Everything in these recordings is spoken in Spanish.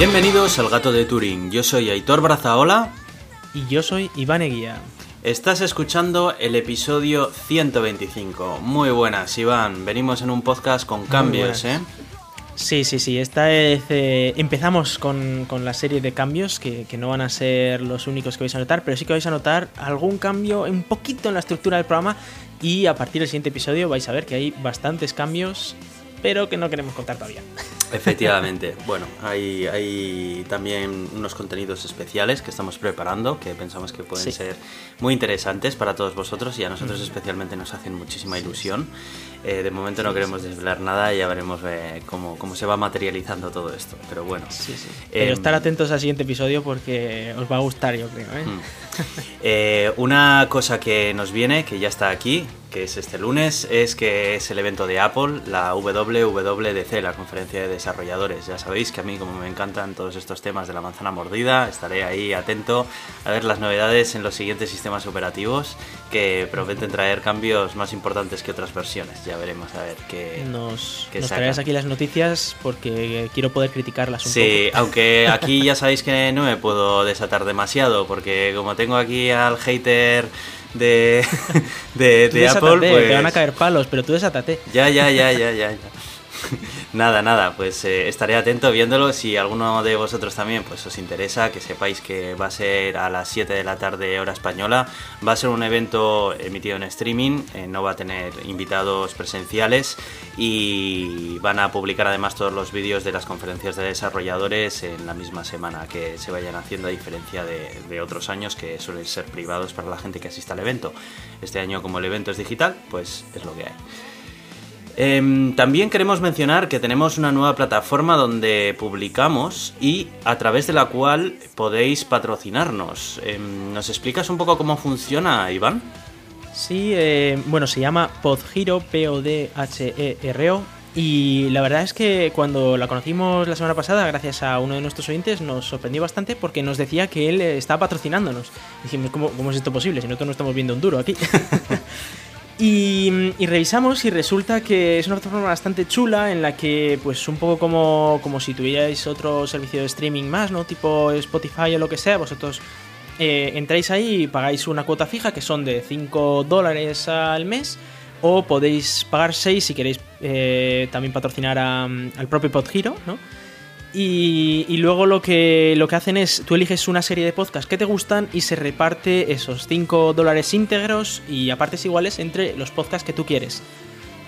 Bienvenidos al Gato de Turing. Yo soy Aitor Brazaola. Y yo soy Iván Eguía. Estás escuchando el episodio 125. Muy buenas, Iván. Venimos en un podcast con cambios, ¿eh? Sí, sí, sí. Esta vez eh, empezamos con, la serie de cambios que, que, no van a ser los únicos que vais a notar, pero sí que vais a notar algún cambio un poquito en la estructura del programa y a partir del siguiente episodio vais a ver que hay bastantes cambios, pero que no queremos contar todavía. Efectivamente. Bueno, hay, hay también unos contenidos especiales que estamos preparando que pensamos que pueden ser muy interesantes para todos vosotros y a nosotros especialmente nos hacen muchísima ilusión. Eh, de momento no queremos desvelar nada y ya veremos eh, cómo, cómo, se va materializando todo esto. Pero bueno. Sí, sí. Pero em, estar atentos al siguiente episodio porque os va a gustar, yo creo. ¿eh? Mm. Una cosa que nos viene, que ya está aquí, que es este lunes, es que es el evento de Apple, la WWDC, la conferencia de desarrolladores. Ya sabéis que a mí, como me encantan todos estos temas de la manzana mordida, estaré ahí atento a ver las novedades en los siguientes sistemas operativos que prometen traer cambios más importantes que otras versiones. Ya veremos a ver qué. Nos, nos traerás aquí las noticias porque quiero poder criticarlas un poco. Sí, aunque aquí ya sabéis que no me puedo desatar demasiado porque como tengo aquí al hater de, de, de Apple. Pues... Te van a caer palos, pero tú desátate. Ya, ya, ya, ya, ya. nada, nada, pues eh, estaré atento viéndolo. Si alguno de vosotros también pues os interesa, que sepáis que va a ser a las 7 de la tarde hora española. Va a ser un evento emitido en streaming, eh, no va a tener invitados presenciales y van a publicar además todos los vídeos de las conferencias de desarrolladores en la misma semana que se vayan haciendo a diferencia de, de otros años que suelen ser privados para la gente que asista al evento. Este año como el evento es digital, pues es lo que hay. Em, también queremos mencionar que tenemos una nueva plataforma donde publicamos y a través de la cual podéis patrocinarnos. Em, ¿Nos explicas un poco cómo funciona, Iván? Sí, eh, bueno, se llama Podhero, P-O-D-H-E-R-O. Y la verdad es que cuando la conocimos la semana pasada, gracias a uno de nuestros oyentes, nos sorprendió bastante porque nos decía que él estaba patrocinándonos. Dijimos, ¿cómo, cómo es esto posible si nosotros no estamos viendo un duro aquí? Y, revisamos y resulta que es una plataforma bastante chula en la que, pues, un poco como, como si tuvierais otro servicio de streaming más, ¿no? Tipo Spotify o lo que sea, vosotros eh, entráis ahí y pagáis una cuota fija que son de 5 dólares al mes o podéis pagar 6 si queréis eh, también patrocinar al propio PodHero, ¿no? Y, luego lo que, lo que hacen es, tú eliges una serie de podcasts que te gustan y se reparte esos 5 dólares íntegros y a partes iguales entre los podcasts que tú quieres.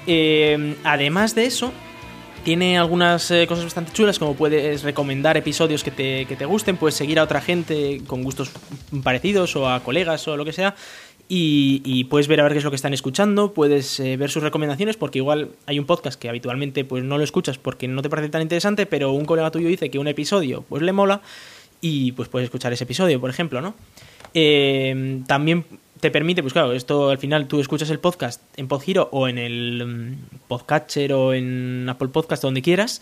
Eh, además de eso, tiene algunas eh, cosas bastante chulas, como puedes recomendar episodios que te, que te gusten, puedes seguir a otra gente con gustos parecidos o a colegas o lo que sea, y, puedes ver a ver qué es lo que están escuchando, puedes eh, ver sus recomendaciones, porque igual hay un podcast que habitualmente pues no lo escuchas porque no te parece tan interesante, pero un colega tuyo dice que un episodio pues le mola y pues puedes escuchar ese episodio, por ejemplo, ¿no? Eh, también te permite, pues claro, esto al final tú escuchas el podcast en Podgiro o en el mm, Podcatcher o en Apple Podcast, donde quieras,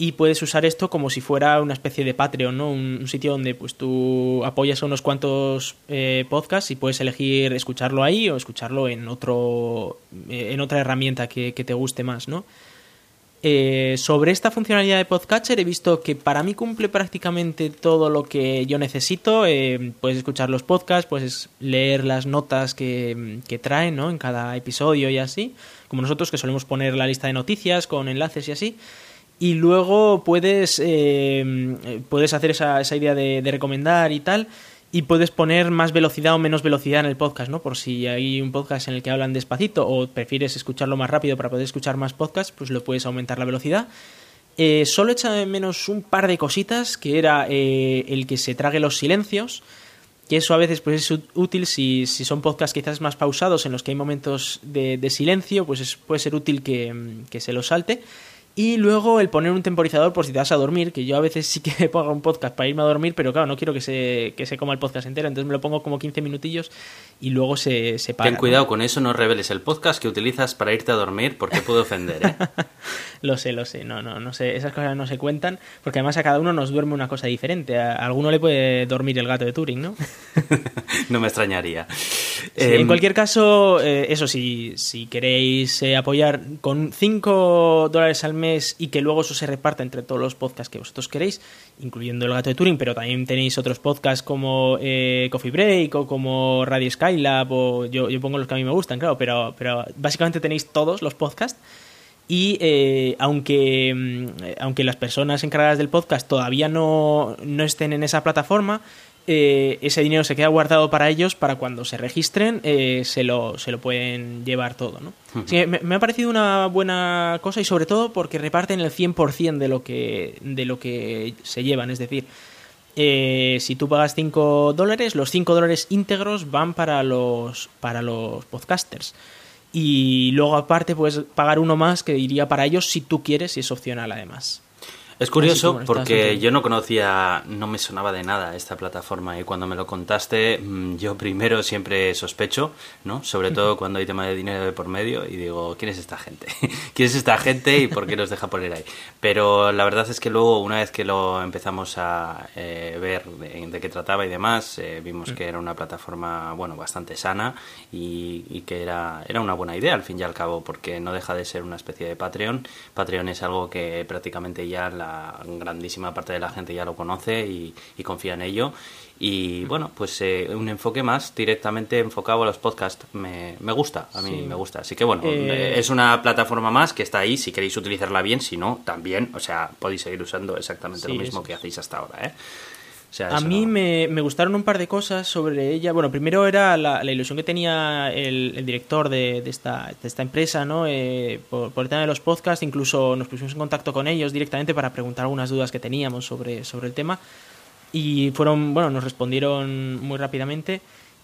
y puedes usar esto como si fuera una especie de Patreon, ¿no? Un, sitio donde pues tú apoyas a unos cuantos eh, podcasts y puedes elegir escucharlo ahí o escucharlo en otro eh, en otra herramienta que, te guste más, ¿no? Eh, sobre esta funcionalidad de Podcatcher he visto que para mí cumple prácticamente todo lo que yo necesito. puedes escuchar los podcasts, puedes leer las notas que, que traen ¿no? en cada episodio y así, como nosotros que solemos poner la lista de noticias con enlaces y así y luego puedes, eh, puedes hacer esa, esa idea de, recomendar y tal y puedes poner más velocidad o menos velocidad en el podcast, ¿no? Por si hay un podcast en el que hablan despacito o prefieres escucharlo más rápido para poder escuchar más podcasts, pues lo puedes aumentar la velocidad. Eh, solo echa de menos un par de cositas, que era eh, el que se trague los silencios, que eso a veces pues, es útil si, si, son podcasts quizás más pausados en los que hay momentos de, silencio, pues puede ser útil que, que se lo salte. Y luego el poner un temporizador por si te vas a dormir, que yo a veces sí que pongo un podcast para irme a dormir, pero claro, no quiero que se, que se coma el podcast entero, entonces me lo pongo como 15 minutillos y luego se, se para. Ten cuidado con eso, no reveles el podcast que utilizas para irte a dormir porque puede ofender, ¿eh? lo sé, lo sé, no, no, no sé, esas cosas no se cuentan, porque además a cada uno nos duerme una cosa diferente, a alguno le puede dormir el gato de Turing, ¿no? no me extrañaría. en Em, cualquier caso, eh, eso sí, si queréis eh, apoyar con 5 dólares al mes y que luego eso se reparta entre todos los podcasts que vosotros queréis, incluyendo El Gato de Turing, pero también tenéis otros podcasts como eh, Coffee Break o como Radio Skylab, o yo, pongo los que a mí me gustan, claro, pero, pero básicamente tenéis todos los podcasts. Y eh, aunque, mm, eh, aunque las personas encargadas del podcast todavía no, no estén en esa plataforma, eh, ese dinero se queda guardado para ellos para cuando se registren eh, se, lo, se lo pueden llevar todo. ¿no? Que me, me ha parecido una buena cosa y sobre todo porque reparten el 100% de lo, que, de lo que se llevan. Es decir, eh, si tú pagas 5 dólares, los 5 dólares íntegros van para los, para los podcasters. Y luego aparte puedes pagar uno más que iría para ellos si tú quieres y es opcional además. Es curioso porque yo no conocía, no me sonaba de nada esta plataforma y cuando me lo contaste, mm, yo primero siempre sospecho, ¿no? Sobre todo cuando hay tema de dinero de por medio y digo, ¿quién es esta gente? ¿Quién es esta gente y por qué nos deja poner ahí? Pero la verdad es que luego, una vez que lo empezamos a eh, ver de, de qué trataba y demás, eh, vimos que era una plataforma, bueno, bastante sana y, y que era, era una buena idea al fin y al cabo, porque no deja de ser una especie de Patreon. Patreon es algo que prácticamente ya la grandísima parte de la gente ya lo conoce y, y confía en ello. Y bueno, pues eh, un enfoque más directamente enfocado a los podcasts. Me, me gusta, a mí Sí. me gusta. Así que bueno, Eh, eh, es una plataforma más que está ahí si queréis utilizarla bien, si no, también, o sea, podéis seguir usando exactamente Sí, lo mismo que hacéis hasta ahora, ¿eh? O sea, A mí no- me, me gustaron un par de cosas sobre ella. Bueno, primero era la, la ilusión que tenía el, el director de, de esta, de esta empresa, ¿no? Eh, por, por el tema de los podcasts, incluso nos pusimos en contacto con ellos directamente para preguntar algunas dudas que teníamos sobre, sobre el tema. Y fueron, bueno, nos respondieron muy rápidamente.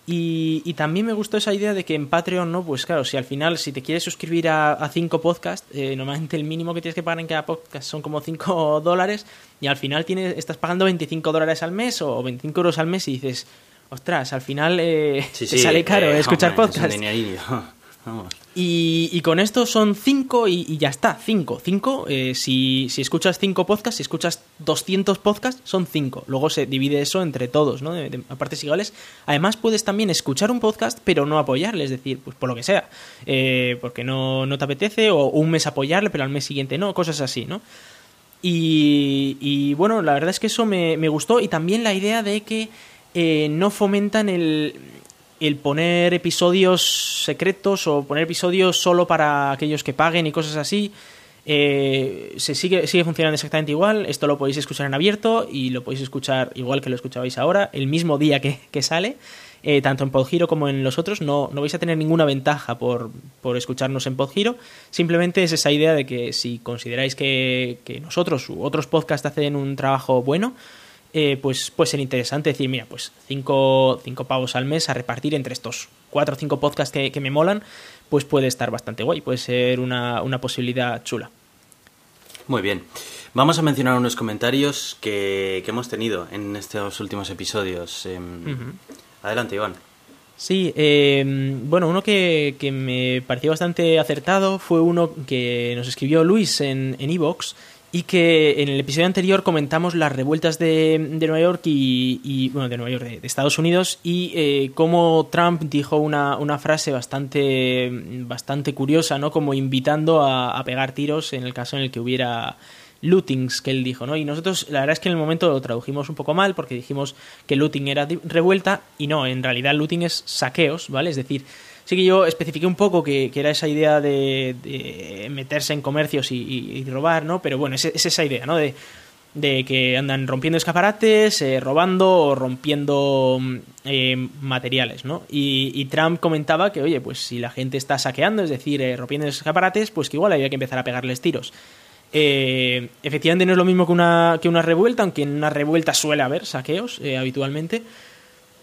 Y, y también me gustó esa idea de que en Patreon, ¿no? Pues claro, si al final, si te quieres suscribir a, a cinco podcasts, eh, normalmente el mínimo que tienes que pagar en cada podcast son como 5 dólares, y al final tienes, estás pagando 25 dólares al mes o 25 euros al mes y dices, ostras, al final eh, Sí, te sí, sale caro eh, escuchar es podcasts. Y, y con esto son 5 y, ya está, 5. 5, si, si escuchas 5 podcasts, si escuchas 200 podcasts, son 5. Luego se divide eso entre todos, ¿no? De, de- a partes iguales. Además, puedes también escuchar un podcast, pero no apoyarle, es decir, pues por lo que sea. Eh, porque no, no te apetece, o un mes apoyarle, pero al mes siguiente no, cosas así, ¿no? Y, y, bueno, la verdad es que eso me, me gustó y también la idea de que eh, no fomentan el, el poner episodios secretos o poner episodios solo para aquellos que paguen y cosas así. Eh, se sigue, sigue funcionando exactamente igual. Esto lo podéis escuchar en abierto y lo podéis escuchar igual que lo escuchabais ahora, el mismo día que, que sale. Eh, tanto en Podgiro como en los otros, no, no vais a tener ninguna ventaja por, por escucharnos en Podgiro. Simplemente es esa idea de que si consideráis que, que nosotros u otros podcasts hacen un trabajo bueno, eh, pues puede ser interesante decir, mira, pues cinco, cinco pavos al mes a repartir entre estos cuatro o cinco podcasts que, que me molan, pues puede estar bastante guay, puede ser una, una posibilidad chula. Muy bien. Vamos a mencionar unos comentarios que, que hemos tenido en estos últimos episodios. Em, Adelante, Iván. Sí, eh, bueno, uno que, que me pareció bastante acertado fue uno que nos escribió Luis en en Evox y que en el episodio anterior comentamos las revueltas de, de Nueva York y, bueno, de Nueva York, de, Estados Unidos y eh, cómo Trump dijo una, una frase bastante, bastante curiosa, ¿no? Como invitando a, a pegar tiros en el caso en el que hubiera lootings que él dijo, ¿no? Y nosotros, la verdad es que en el momento lo tradujimos un poco mal porque dijimos que looting era revuelta y no, en realidad looting es saqueos, ¿vale? Es decir, sí que yo especifiqué un poco que, era esa idea de, meterse en comercios y, robar, ¿no? Pero bueno, es, es esa idea, ¿no? De, que andan rompiendo escaparates, eh, robando o rompiendo mm, eh, materiales, ¿no? Y, y Trump comentaba que, oye, pues si la gente está saqueando, es decir, eh, rompiendo escaparates, pues que igual había que empezar a pegarles tiros. Eh, efectivamente no es lo mismo que una, que una revuelta, aunque en una revuelta suele haber saqueos habitualmente.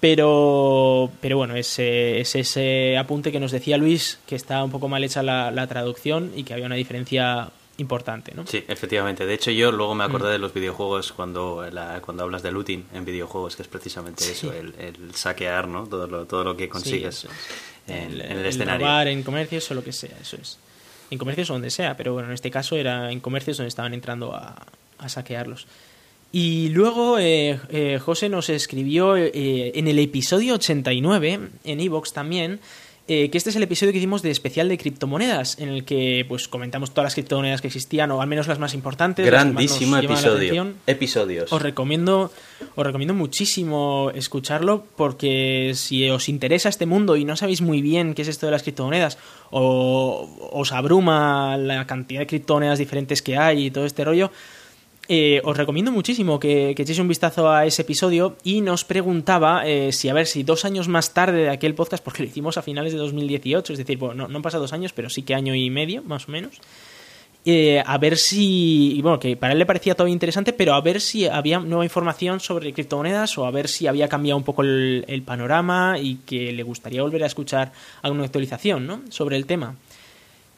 Pero, pero bueno, es, es ese apunte que nos decía Luis, que está un poco mal hecha la, la traducción y que había una diferencia importante, ¿no? Sí, efectivamente. De hecho, yo luego me Mm. acordé de los videojuegos cuando, la- cuando hablas de looting en videojuegos, que es precisamente eso, el, el saquear, ¿no? Todo lo, todo lo que consigues Sí, eso es. en, el, en el el escenario. robar en comercios o lo que sea, eso es. En comercios o donde sea, pero bueno, en este caso era en comercios donde estaban entrando a, a saquearlos. Y luego eh, eh, José nos escribió eh, en el episodio 89, en Evox también, que este es el episodio que hicimos de especial de criptomonedas, en el que pues comentamos todas las criptomonedas que existían, o al menos las más importantes. Grandísimo episodio. Episodios. Os recomiendo, os recomiendo muchísimo escucharlo, porque si os interesa este mundo y no sabéis muy bien qué es esto de las criptomonedas, o os abruma la cantidad de criptomonedas diferentes que hay y todo este rollo, eh, os recomiendo muchísimo que, echéis un vistazo a ese episodio y nos preguntaba eh, si, a ver, si dos años más tarde de aquel podcast, porque lo hicimos a finales de 2018, es decir, bueno, no, no han pasado dos años, pero sí que año y medio, más o menos, eh, a ver si, bueno, que para él le parecía todo interesante, pero a ver si había nueva información sobre criptomonedas o a ver si había cambiado un poco el, el panorama y que le gustaría volver a escuchar alguna actualización ¿no? sobre el tema.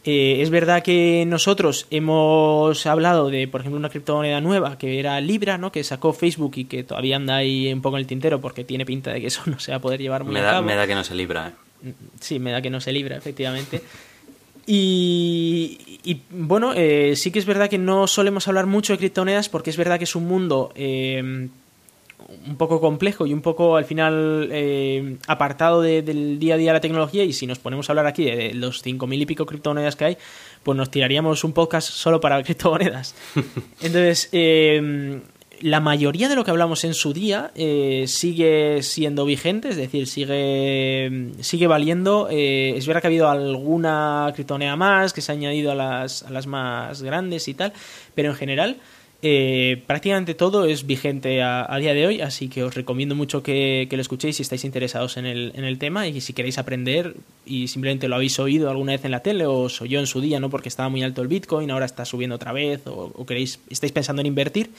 Eh, es verdad que nosotros hemos hablado de, por ejemplo, una criptomoneda nueva que era Libra, ¿no? Que sacó Facebook y que todavía anda ahí un poco en el tintero porque tiene pinta de que eso no se va a poder llevar muy me da, a cabo. Me da que no se libra, ¿eh? Sí, me da que no se libra, efectivamente. Y, bueno, eh, sí que es verdad que no solemos hablar mucho de criptomonedas porque es verdad que es un mundo eh, un poco complejo y un poco al final eh, apartado del día a día de la tecnología y si nos ponemos a hablar aquí de los cinco mil y pico criptomonedas que hay, pues nos tiraríamos un podcast solo para criptomonedas. Entonces, eh, la mayoría de lo que hablamos en su día eh, sigue siendo vigente, es decir, sigue, sigue valiendo. es verdad que ha habido alguna criptomoneda más que se ha añadido a las, a las más grandes y tal, pero en general eh, prácticamente todo es vigente a, día de hoy, así que os recomiendo mucho que, lo escuchéis si estáis interesados en el, tema y si queréis aprender y simplemente lo habéis oído alguna vez en la tele o os oyó en su día, ¿no? Porque estaba muy alto el Bitcoin, ahora está subiendo otra vez o queréis, estáis pensando en invertir,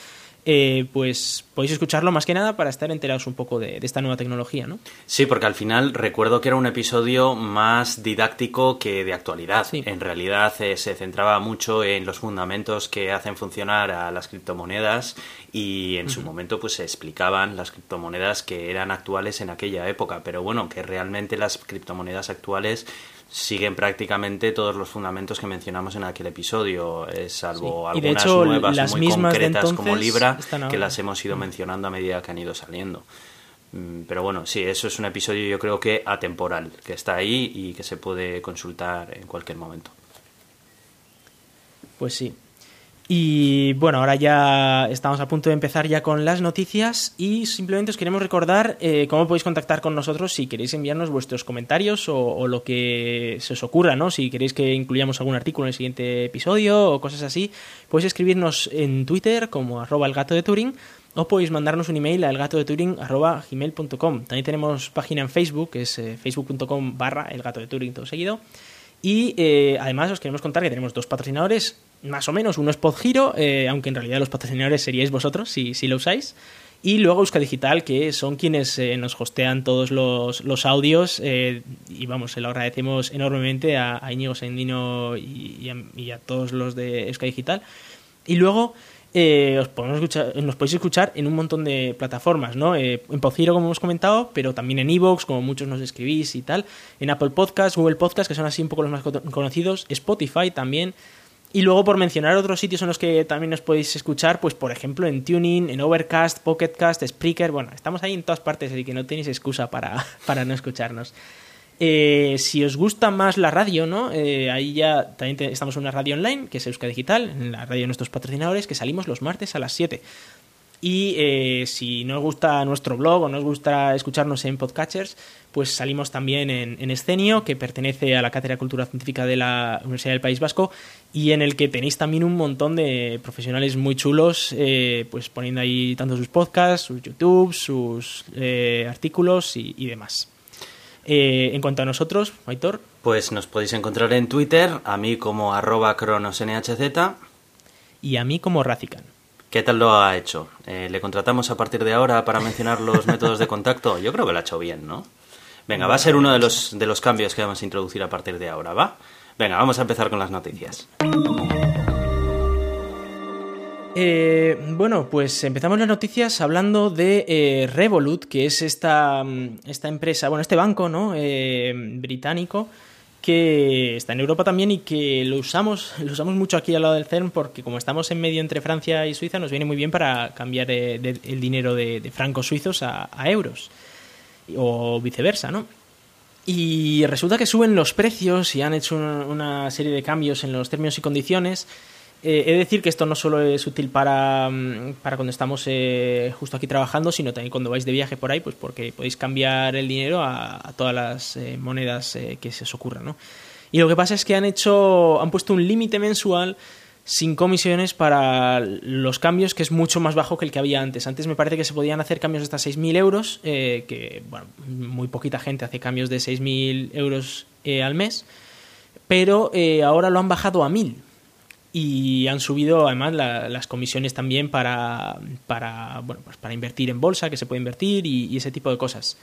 eh, pues podéis escucharlo más que nada para estar enterados un poco de, esta nueva tecnología, ¿no? Sí, porque al final recuerdo que era un episodio más didáctico que de actualidad. En realidad eh, se centraba mucho en los fundamentos que hacen funcionar a las criptomonedas y en su momento pues se explicaban las criptomonedas que eran actuales en aquella época, pero bueno, que realmente las criptomonedas actuales siguen prácticamente todos los fundamentos que mencionamos en aquel episodio, eh, salvo algunas nuevas muy concretas como Libra, que las hemos ido mencionando a medida que han ido saliendo. Mm, pero bueno, sí, eso es un episodio yo creo que atemporal, que está ahí y que se puede consultar en cualquier momento. Pues sí, y bueno, ahora ya estamos a punto de empezar ya con las noticias y simplemente os queremos recordar eh, cómo podéis contactar con nosotros si queréis enviarnos vuestros comentarios o, lo que se os ocurra, ¿no? Si queréis que incluyamos algún artículo en el siguiente episodio o cosas así, podéis escribirnos en Twitter como arroba el gato de Turing o podéis mandarnos un email a elgatodeturing.gmail.com. También tenemos página en Facebook, que es eh, facebook.com barra el gato de Turing todo seguido. Y eh, además os queremos contar que tenemos dos patrocinadores, más o menos. Uno es Podgiro, eh, aunque en realidad los patrocinadores seríais vosotros si, si lo usáis. Y luego Euska Digital, que son quienes eh, nos hostean todos los, los audios. Eh, y vamos, se lo agradecemos enormemente a, a Íñigo Sendino y, a, todos los de Euska Digital. Y luego os podemos escuchar, nos podéis escuchar en un montón de plataformas, ¿no? en Podgiro, como hemos comentado, pero también en Evox, como muchos nos escribís y tal. En Apple Podcasts, Google Podcasts, que son así un poco los más conocidos. Spotify también. Y luego, por mencionar otros sitios en los que también nos podéis escuchar, pues por ejemplo en Tuning, en Overcast, Pocketcast, Spreaker, bueno, estamos ahí en todas partes, así que no tenéis excusa para, para no escucharnos. Eh, si os gusta más la radio, ¿no? Eh, ahí ya también estamos en una radio online, que es Euska Digital, en la radio de nuestros patrocinadores, que salimos los martes a las 7. Y eh, si no os gusta nuestro blog o no os gusta escucharnos en podcatchers, pues salimos también en, en Escenio, que pertenece a la Cátedra de Cultura Científica de la Universidad del País Vasco, y en el que tenéis también un montón de profesionales muy chulos, eh, pues poniendo ahí tanto sus podcasts, sus YouTube, sus eh, artículos y, demás. en cuanto a nosotros, Aitor. Pues nos podéis encontrar en Twitter, a mí como arroba cronosnhz. Y a mí como Razican. ¿Qué tal lo ha hecho? Eh, ¿Le contratamos a partir de ahora para mencionar los métodos de contacto? Yo creo que lo ha hecho bien, ¿no? Venga, va a ser uno de los, de los cambios que vamos a introducir a partir de ahora, ¿va? Venga, vamos a empezar con las noticias. Eh, bueno, pues empezamos las noticias hablando de eh, Revolut, que es esta, esta, empresa, bueno, este banco, ¿no? británico que está en Europa también y que lo usamos, lo usamos mucho aquí al lado del CERN porque como estamos en medio entre Francia y Suiza nos viene muy bien para cambiar el dinero de, francos suizos a, euros o viceversa, ¿no? Y resulta que suben los precios y han hecho una serie de cambios en los términos y condiciones eh, he de decir que esto no solo es útil para, mm, para cuando estamos eh, justo aquí trabajando, sino también cuando vais de viaje por ahí, pues porque podéis cambiar el dinero a, todas las eh, monedas que se os ocurran, ¿no? Y lo que pasa es que han hecho, han puesto un límite mensual sin comisiones para los cambios, que es mucho más bajo que el que había antes. Antes me parece que se podían hacer cambios hasta 6.000 euros, que bueno, muy poquita gente hace cambios de 6.000 euros al mes, pero ahora lo han bajado a 1.000 y han subido además las comisiones también para, para, bueno, pues para invertir en bolsa, que se puede invertir y, ese tipo de cosas.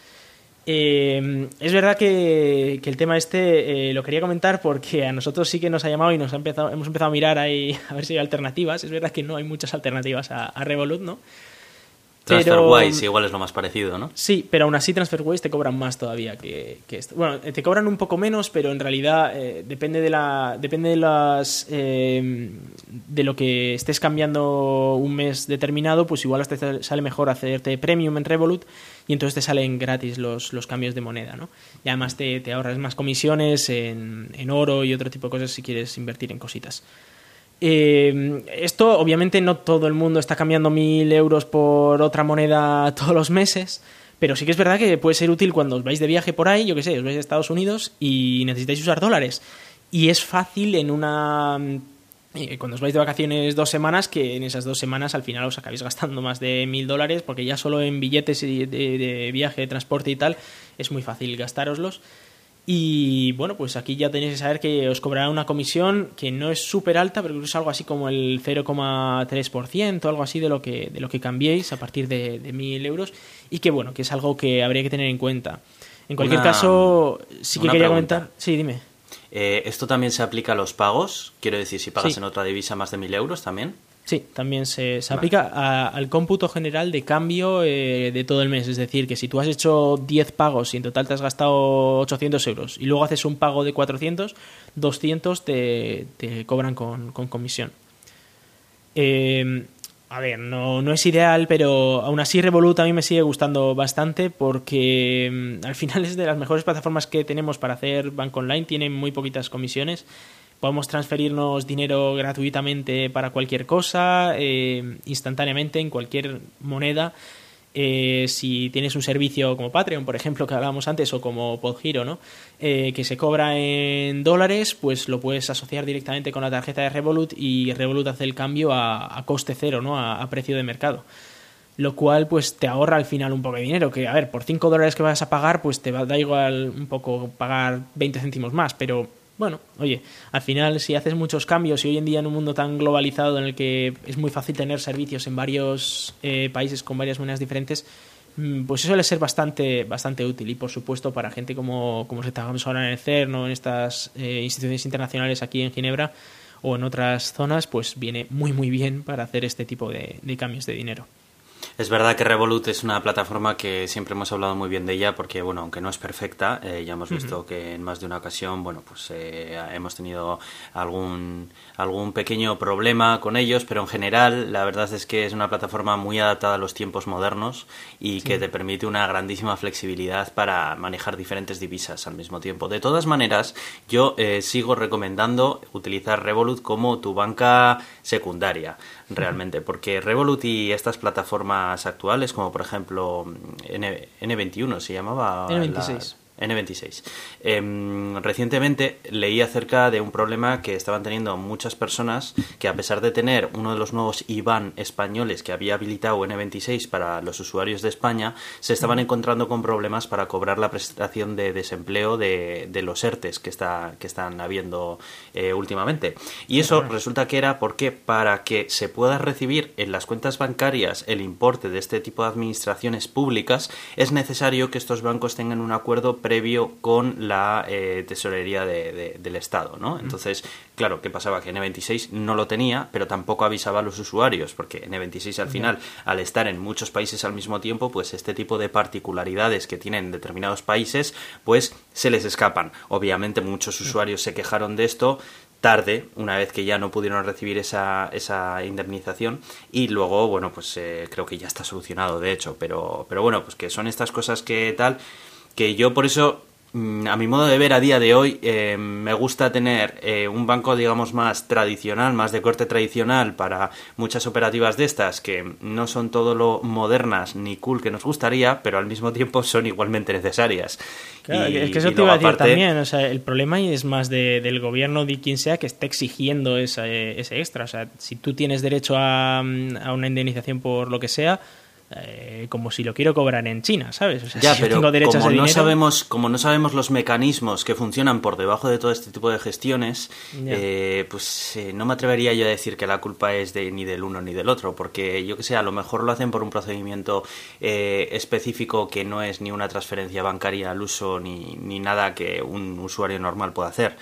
Eh, es verdad que, el tema este eh, lo quería comentar porque a nosotros sí que nos ha llamado y nos ha empezado, hemos empezado a mirar ahí a ver si hay alternativas. Es verdad que no hay muchas alternativas a Revolut, ¿no? TransferWise igual es lo más parecido, ¿no? Sí, pero aún así TransferWise te cobran más todavía que, esto. Bueno, te cobran un poco menos, pero en realidad eh, depende de la depende de las eh, de lo que estés cambiando un mes determinado, pues igual te sale mejor hacerte premium en Revolut y entonces te salen gratis los, los cambios de moneda, ¿no? Y además te, te ahorras más comisiones en, en oro y otro tipo de cosas si quieres invertir en cositas. Eh, esto, obviamente, no todo el mundo está cambiando mil euros por otra moneda todos los meses, pero sí que es verdad que puede ser útil cuando os vais de viaje por ahí, yo que sé, os vais a Estados Unidos y necesitáis usar dólares. Y es fácil en una. Eh, cuando os vais de vacaciones dos semanas, que en esas dos semanas al final os acabéis gastando más de mil dólares, porque ya solo en billetes de, de viaje, de transporte y tal, es muy fácil gastároslos. Y bueno, pues aquí ya tenéis que saber que os cobrará una comisión que no es súper alta, pero es algo así como el 0,3%, algo así de lo que, de lo que cambiéis a partir de, de 1.000 euros. Y que bueno, que es algo que habría que tener en cuenta. En cualquier caso, sí que quería comentar. Sí, dime. Eh, ¿Esto también se aplica a los pagos? Quiero decir, si pagas en otra divisa más de 1.000 euros también. Sí, también se, aplica al cómputo general de cambio eh, de todo el mes. Es decir, que si tú has hecho 10 pagos y en total te has gastado 800 euros y luego haces un pago de 400, 200 te, te cobran con, comisión. Eh, a ver, no, no, es ideal, pero aún así Revolut a mí me sigue gustando bastante porque mm, al final es de las mejores plataformas que tenemos para hacer banco online, tiene muy poquitas comisiones podemos transferirnos dinero gratuitamente para cualquier cosa, eh, instantáneamente, en cualquier moneda. Eh, si tienes un servicio como Patreon, por ejemplo, que hablábamos antes, o como Podgiro, ¿no? Eh, que se cobra en dólares, pues lo puedes asociar directamente con la tarjeta de Revolut y Revolut hace el cambio a, coste cero, ¿no? A, precio de mercado. Lo cual, pues te ahorra al final un poco de dinero. Que, a ver, por 5 dólares que vas a pagar, pues te da igual un poco pagar 20 céntimos más, pero bueno, oye, al final si haces muchos cambios y hoy en día en un mundo tan globalizado en el que es muy fácil tener servicios en varios eh, países con varias monedas diferentes, mm, pues eso suele ser bastante, bastante útil y por supuesto para gente como, como estamos ahora en el CERN o en estas eh, instituciones internacionales aquí en Ginebra o en otras zonas, pues viene muy muy bien para hacer este tipo de cambios de dinero. Es verdad que Revolut es una plataforma que siempre hemos hablado muy bien de ella porque, bueno, aunque no es perfecta, eh, ya hemos visto que en más de una ocasión, bueno, pues eh, hemos tenido algún, algún pequeño problema con ellos, pero en general la verdad es que es una plataforma muy adaptada a los tiempos modernos y que te permite una grandísima flexibilidad para manejar diferentes divisas al mismo tiempo. De todas maneras, yo eh, sigo recomendando utilizar Revolut como tu banca secundaria realmente, porque Revolut y estas plataformas actuales, como por ejemplo N, N21 se llamaba. N26. N26. Em, recientemente leí acerca de un problema que estaban teniendo muchas personas que a pesar de tener uno de los nuevos IBAN españoles que había habilitado N26 para los usuarios de España, se estaban encontrando con problemas para cobrar la prestación de desempleo de, los ERTES que, está, que están habiendo eh, últimamente. Y eso resulta que era porque para que se pueda recibir en las cuentas bancarias el importe de este tipo de administraciones públicas, es necesario que estos bancos tengan un acuerdo previo con la eh, tesorería del Estado, ¿no? Entonces, claro, ¿qué pasaba? Que N26 no lo tenía, pero tampoco avisaba a los usuarios, porque N26 al final, al estar en muchos países al mismo tiempo, pues este tipo de particularidades que tienen determinados países, pues se les escapan. Obviamente muchos usuarios se quejaron de esto, tarde, una vez que ya no pudieron recibir esa, esa indemnización y luego, bueno, pues eh, creo que ya está solucionado, de hecho, pero, pero bueno, pues que son estas cosas que tal, que yo por eso Mm, a mi modo de ver a día de hoy, eh, me gusta tener eh, un banco, digamos, más tradicional, más de corte tradicional para muchas operativas de estas que no son todo lo modernas ni cool que nos gustaría, pero al mismo tiempo son igualmente necesarias. Claro, es que eso te iba a decir también. O sea, el problema es más del gobierno de quien sea que esté exigiendo ese extra. O sea, si tú tienes derecho a una indemnización por lo que sea eh, como si lo quiero cobrar en China, ¿sabes? O sea, ya, pero como no sabemos, como no sabemos los mecanismos que funcionan por debajo de todo este tipo de gestiones, eh, pues eh, no me atrevería yo a decir que la culpa es de ni del uno ni del otro, porque yo que sé, a lo mejor lo hacen por un procedimiento específico que no es ni una transferencia bancaria al uso ni, ni nada que un usuario normal pueda hacer.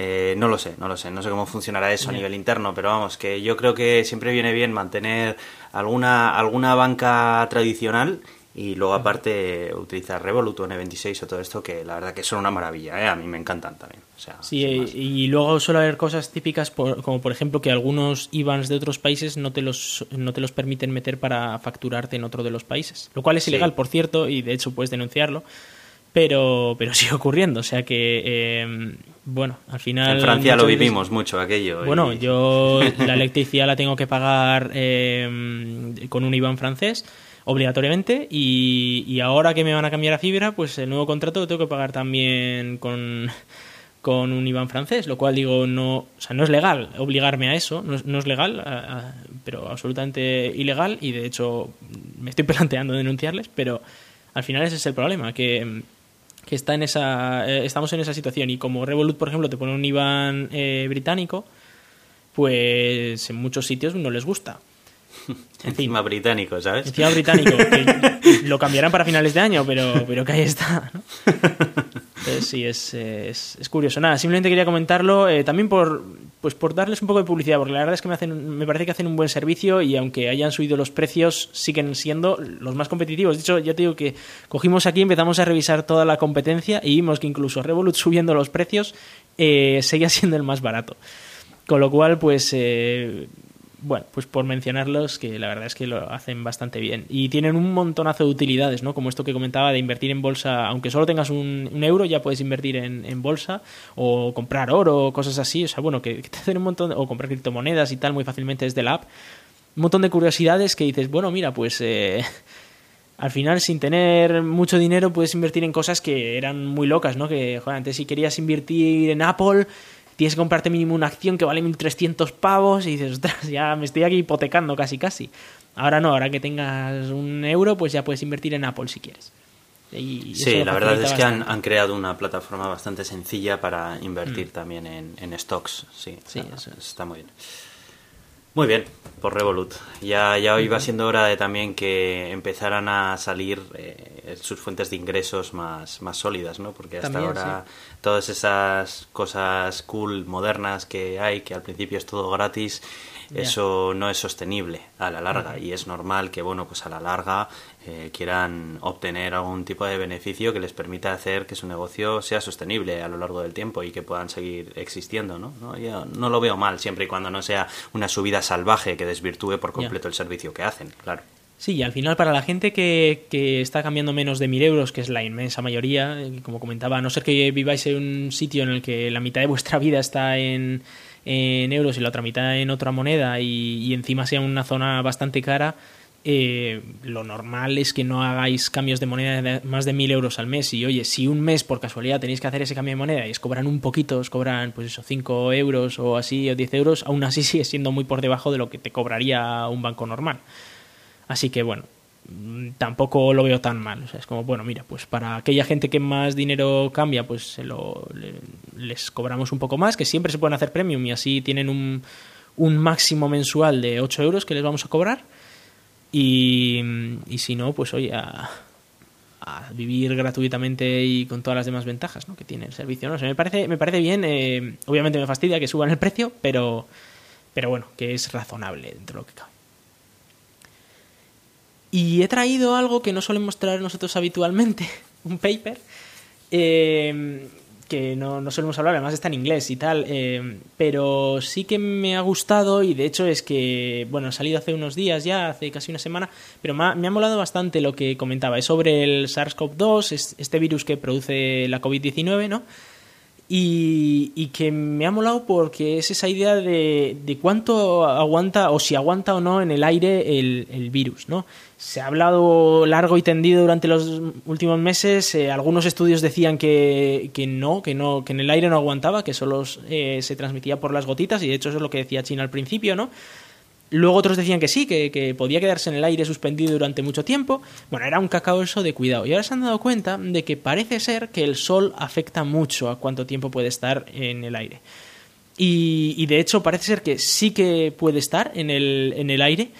Eh, no lo sé, no lo sé, no sé cómo funcionará eso a nivel interno, pero vamos, que yo creo que siempre viene bien mantener alguna, alguna banca tradicional y luego aparte utilizar Revolut o N26 o todo esto que la verdad que son una maravilla, ¿eh? a mí me encantan también. sí, y, luego suele haber cosas típicas como por ejemplo que algunos IBANs de otros países no te, los, no te los permiten meter para facturarte en otro de los países, lo cual es ilegal, por cierto, y de hecho puedes denunciarlo pero, pero sigue ocurriendo. O sea que, eh, bueno, al final. En Francia lo vivimos mucho aquello. Bueno, yo la electricidad la tengo que pagar eh, con un IBAN francés obligatoriamente y, y, ahora que me van a cambiar a fibra, pues el nuevo contrato lo tengo que pagar también con, con un IBAN francés, lo cual digo, no, o sea, no es legal obligarme a eso, no es, legal, pero absolutamente ilegal y de hecho me estoy planteando denunciarles, pero al final ese es el problema, que que está en esa, eh, estamos en esa situación. Y como Revolut, por ejemplo, te pone un IBAN eh, británico, pues en muchos sitios no les gusta. Encima británico, ¿sabes? Encima británico. lo cambiarán para finales de año, pero, pero que ahí está. Entonces, sí, es, es, curioso. Nada, simplemente quería comentarlo eh, también por, pues por darles un poco de publicidad, porque la verdad es que me, hacen, me parece que hacen un buen servicio y aunque hayan subido los precios, siguen siendo los más competitivos. De hecho, ya te digo que cogimos aquí, empezamos a revisar toda la competencia y vimos que incluso Revolut subiendo los precios eh, seguía siendo el más barato. Con lo cual, pues eh, bueno, pues por mencionarlos, que la verdad es que lo hacen bastante bien. Y tienen un montonazo de utilidades, ¿no? Como esto que comentaba de invertir en bolsa, aunque solo tengas un, euro, ya puedes invertir en, bolsa o comprar oro, cosas así. O sea, bueno, que, te hacen un montón, o comprar criptomonedas y tal muy fácilmente desde la app. Un montón de curiosidades que dices, bueno, mira, pues eh, al final sin tener mucho dinero puedes invertir en cosas que eran muy locas, ¿no? Que, joder, antes si querías invertir en Apple tienes que comprarte mínimo una acción que vale 1.300 pavos y dices, ostras, ya me estoy aquí hipotecando casi casi. Ahora no, ahora que tengas un euro, pues ya puedes invertir en Apple si quieres. sí, la verdad es que han, creado una plataforma bastante sencilla para invertir mm. también en, stocks. Sí, sí eso. está muy bien. Muy bien, por Revolut. Ya, ya iba siendo hora de también que empezaran a salir eh, sus fuentes de ingresos más, más sólidas, ¿no? Porque hasta ahora todas esas cosas cool, modernas que hay, que al principio es todo gratis, eso no es sostenible a la larga y es normal que bueno pues a la larga eh, quieran obtener algún tipo de beneficio que les permita hacer que su negocio sea sostenible a lo largo del tiempo y que puedan seguir existiendo no no, Yo no lo veo mal siempre y cuando no sea una subida salvaje que desvirtúe por completo el servicio que hacen claro. Sí, y al final para la gente que, que está cambiando menos de mil euros, que es la inmensa mayoría, eh, como comentaba, a no ser que viváis en un sitio en el que la mitad de vuestra vida está en, en euros y la otra mitad en otra moneda y, encima sea una zona bastante cara, eh, lo normal es que no hagáis cambios de moneda de más de mil euros al mes. Y oye, si un mes por casualidad tenéis que hacer ese cambio de moneda y os cobran un poquito, os cobran pues eso, 5 euros o así, o 10 euros, aún así sigue siendo muy por debajo de lo que te cobraría un banco normal. Así que bueno, tampoco lo veo tan mal. O sea, es como, bueno, mira, pues para aquella gente que más dinero cambia, pues se lo, les cobramos un poco más, que siempre se pueden hacer premium y así tienen un, un máximo mensual de 8 euros que les vamos a cobrar. Y, y si no, pues oye, a, a vivir gratuitamente y con todas las demás ventajas ¿no? que tiene el servicio. ¿no? O me, parece, me parece bien, eh, obviamente me fastidia que suban el precio, pero, pero bueno, que es razonable dentro de lo que cabe. Y he traído algo que no solemos traer nosotros habitualmente, un paper, eh, que no, no, solemos hablar, además está en inglés y tal, eh, pero sí que me ha gustado y de hecho es que, bueno, ha salido hace unos días ya, hace casi una semana, pero me ha, me ha molado bastante lo que comentaba, es sobre el SARS-CoV-2, este virus que produce la COVID-19, ¿no? Y, y, que me ha molado porque es esa idea de, de, cuánto aguanta o si aguanta o no en el aire el, el virus, ¿no? Se ha hablado largo y tendido durante los últimos meses. Eh, algunos estudios decían que, que, no, que no, que en el aire no aguantaba, que solo eh, se transmitía por las gotitas, y de hecho eso es lo que decía China al principio, ¿no? Luego otros decían que sí, que, que, podía quedarse en el aire suspendido durante mucho tiempo. Bueno, era un cacao eso de cuidado. Y ahora se han dado cuenta de que parece ser que el sol afecta mucho a cuánto tiempo puede estar en el aire. Y, de hecho parece ser que sí que puede estar en el, en el aire.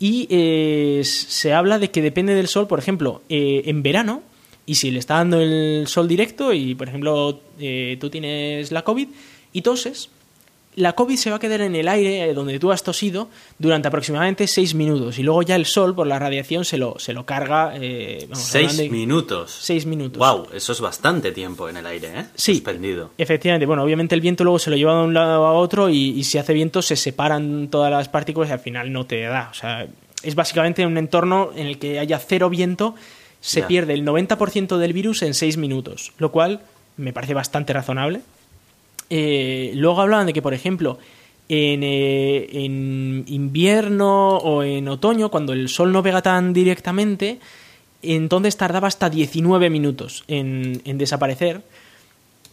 Y eh, se habla de que depende del sol, por ejemplo, eh, en verano, y si le está dando el sol directo y, por ejemplo, eh, tú tienes la COVID y toses, la COVID se va a quedar en el aire donde tú has tosido durante aproximadamente seis minutos y luego ya el sol por la radiación se lo, se lo carga. Eh, ¿Seis minutos? Seis minutos. ¡Wow! Eso es bastante tiempo en el aire, ¿eh? Sí. Suspendido. Efectivamente. Bueno, obviamente el viento luego se lo lleva de un lado a otro y, y si hace viento se separan todas las partículas y al final no te da. O sea, es básicamente un entorno en el que haya cero viento, se pierde el 90% del virus en seis minutos, lo cual me parece bastante razonable. Eh, luego hablaban de que, por ejemplo, en, eh, en, invierno o en otoño, cuando el sol no pega tan directamente, entonces tardaba hasta 19 minutos en, desaparecer.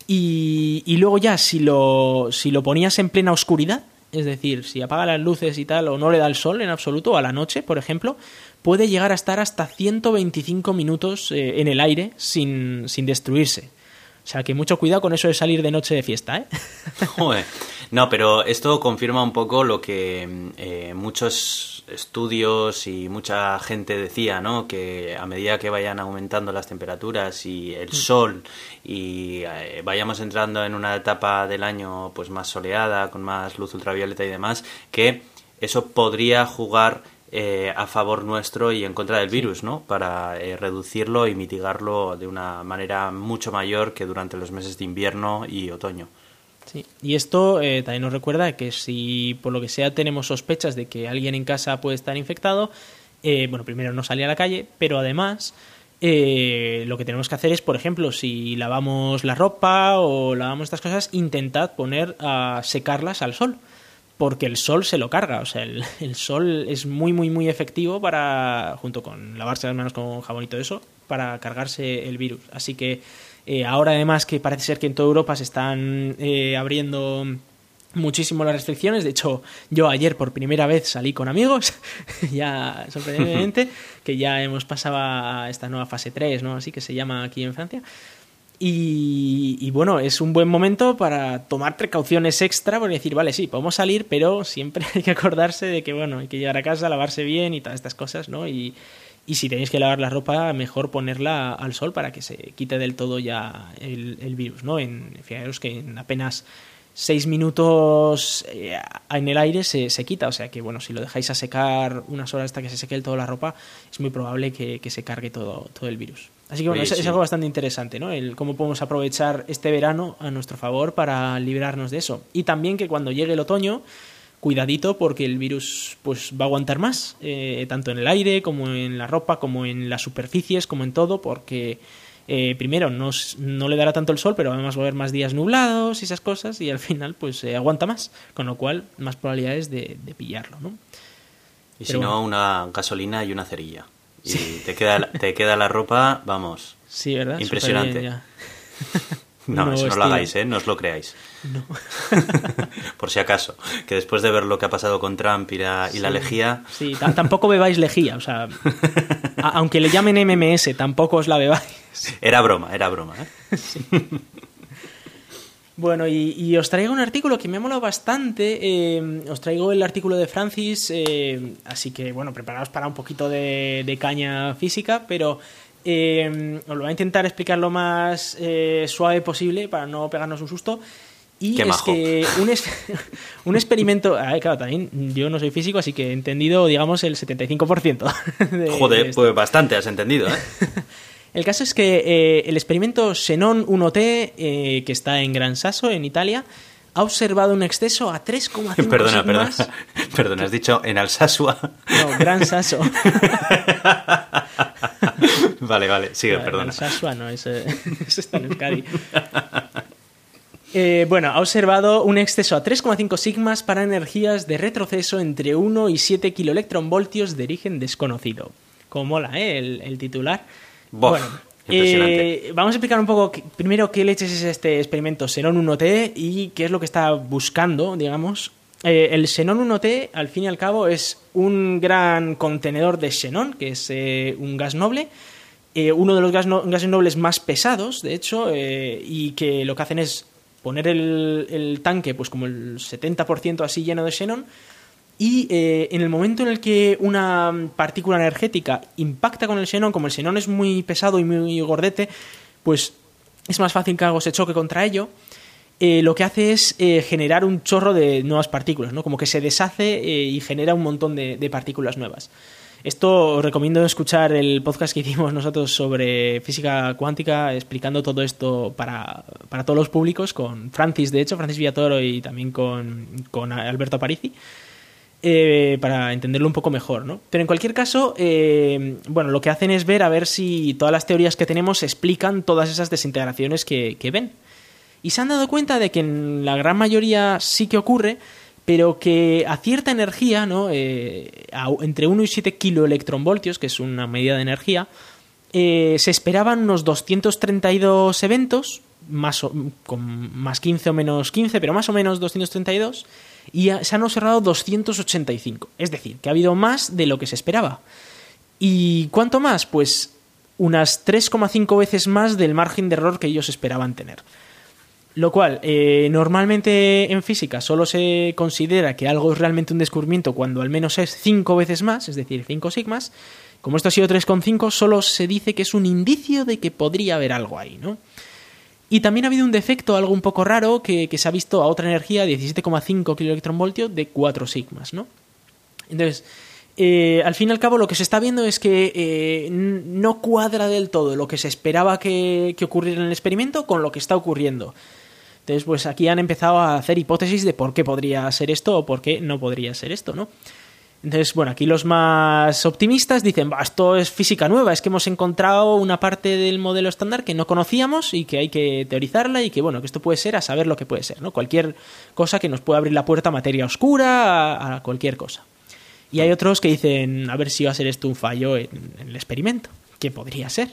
Y, y, luego ya, si lo, si lo ponías en plena oscuridad, es decir, si apaga las luces y tal, o no le da el sol en absoluto, o a la noche, por ejemplo, puede llegar a estar hasta 125 minutos eh, en el aire sin, sin destruirse. O sea que mucho cuidado con eso de salir de noche de fiesta, ¿eh? Joder. No, pero esto confirma un poco lo que eh, muchos estudios y mucha gente decía, ¿no? Que a medida que vayan aumentando las temperaturas y el sol y eh, vayamos entrando en una etapa del año pues más soleada, con más luz ultravioleta y demás, que eso podría jugar eh, a favor nuestro y en contra del virus, ¿no? Para eh, reducirlo y mitigarlo de una manera mucho mayor que durante los meses de invierno y otoño. Sí, y esto eh, también nos recuerda que si por lo que sea tenemos sospechas de que alguien en casa puede estar infectado, eh, bueno, primero no salir a la calle, pero además lo que tenemos que hacer es, por ejemplo, si lavamos la ropa o lavamos estas cosas, intentad poner a secarlas al sol porque el sol se lo carga, o sea, el, el, sol es muy, muy, muy efectivo para, junto con lavarse las manos con jabón y todo eso, para cargarse el virus. Así que eh, ahora además que parece ser que en toda Europa se están eh, abriendo muchísimo las restricciones. De hecho, yo ayer por primera vez salí con amigos, ya sorprendentemente, que ya hemos pasado a esta nueva fase 3, ¿no? Así que se llama aquí en Francia. Y, bueno, es un buen momento para tomar precauciones extra, por decir, vale, sí, podemos salir, pero siempre hay que acordarse de que, bueno, hay que llegar a casa, lavarse bien y todas estas cosas, ¿no? Y, si tenéis que lavar la ropa, mejor ponerla al sol para que se quite del todo ya el, el virus, ¿no? En, fijaros que en apenas seis minutos eh, en el aire se, se, quita. O sea que, bueno, si lo dejáis a secar unas horas hasta que se seque toda la ropa, es muy probable que, que se cargue todo, todo, el virus. Así que, bueno, sí, es, sí. es, algo bastante interesante, ¿no? El cómo podemos aprovechar este verano a nuestro favor para librarnos de eso. Y también que cuando llegue el otoño, cuidadito porque el virus pues va a aguantar más, eh, tanto en el aire como en la ropa, como en las superficies, como en todo, porque eh, primero no, no, le dará tanto el sol, pero además va a haber más días nublados y esas cosas, y al final pues eh, aguanta más, con lo cual más probabilidades de, de pillarlo, ¿no? Y pero si no, bueno. una gasolina y una cerilla. Y sí. te, queda, te queda la ropa, vamos. Sí, ¿verdad? Impresionante. No, no, eso no lo hagáis, ¿eh? No os lo creáis. No. Por si acaso. Que después de ver lo que ha pasado con Trump y la, sí. y la lejía... Sí, tampoco bebáis lejía. O sea, aunque le llamen MMS, tampoco os la bebáis. Era broma, era broma, ¿eh? Sí. Bueno, y, y, os traigo un artículo que me ha molado bastante. Eh, os traigo el artículo de Francis, eh, así que, bueno, preparaos para un poquito de, de caña física, pero Eh, os lo voy a intentar explicar lo más eh, suave posible para no pegarnos un susto. Y Qué es majo. que un, es- un experimento. ah, claro, también yo no soy físico, así que he entendido, digamos, el 75%. de Joder, esto. pues bastante has entendido, ¿eh? El caso es que eh, el experimento Xenon 1T, eh, que está en Gran Sasso, en Italia, ha observado un exceso a 3,5 Perdona, perdona. Perdona, has dicho en Alsasua. No, Gran Sasso. vale, vale, sigue, Vale, perdona. El Sasua no, ese, ese está en Euskadi. Eh, bueno, ha observado un exceso a 3,5 sigmas para energías de retroceso entre 1 y 7 kiloelectronvoltios de origen desconocido. Como mola, ¿eh? El, el titular. Bof, impresionante. eh, vamos a explicar un poco que- primero qué leches es este experimento Xenon 1T y qué es lo que está buscando, digamos. Eh, el Xenon 1T, al fin y al cabo, es un gran contenedor de xenón, que es eh, un gas noble, uno de los gas no- gases nobles más pesados, de hecho, y que lo que hacen es poner el, el tanque pues como el 70% así lleno de xenón y eh, en el momento en el que una partícula energética impacta con el xenón, como el xenón es muy pesado y muy gordete, pues es más fácil que algo se choque contra ello. eh, lo que hace es eh, generar un chorro de nuevas partículas, ¿no? Como que se deshace y genera un montón de, de partículas nuevas. Esto os recomiendo escuchar el podcast que hicimos nosotros sobre física cuántica, explicando todo esto para, para todos los públicos, con Francis, de hecho, Francis Villatoro y también con, con Alberto Aparici eh, para entenderlo un poco mejor, ¿no? Pero en cualquier caso, eh, bueno, lo que hacen es ver a ver si todas las teorías que tenemos explican todas esas desintegraciones que, que ven. Y se han dado cuenta de que en la gran mayoría sí que ocurre, pero que a cierta energía, ¿no? Eh, entre 1 y 7 kiloelectronvoltios, que es una medida de energía, eh, se esperaban unos 232 eventos, más, o- con más 15 o menos 15, pero más o menos 232, y se han observado 285. Es decir, que ha habido más de lo que se esperaba. ¿Y cuánto más? Pues unas 3,5 veces más del margen de error que ellos esperaban tener. Lo cual, eh, normalmente en física solo se considera que algo es realmente un descubrimiento cuando al menos es 5 veces más, es decir, 5 sigmas. Como esto ha sido 3,5, solo se dice que es un indicio de que podría haber algo ahí, ¿no? Y también ha habido un defecto, algo un poco raro, que, que se ha visto a otra energía, 17,5 kiloelectronvoltios, de 4 sigmas, ¿no? Entonces, eh, al fin y al cabo, lo que se está viendo es que eh, no cuadra del todo lo que se esperaba que, que ocurriera en el experimento con lo que está ocurriendo. Entonces, pues aquí han empezado a hacer hipótesis de por qué podría ser esto o por qué no podría ser esto, ¿no? Entonces, bueno, aquí los más optimistas dicen, "Bah, esto es física nueva, es que hemos encontrado una parte del modelo estándar que no conocíamos y que hay que teorizarla y que, bueno, que esto puede ser a saber lo que puede ser, ¿no? Cualquier cosa que nos pueda abrir la puerta a materia oscura, a, cualquier cosa. Y hay otros que dicen, a ver si va a ser esto un fallo en, el experimento, que podría ser.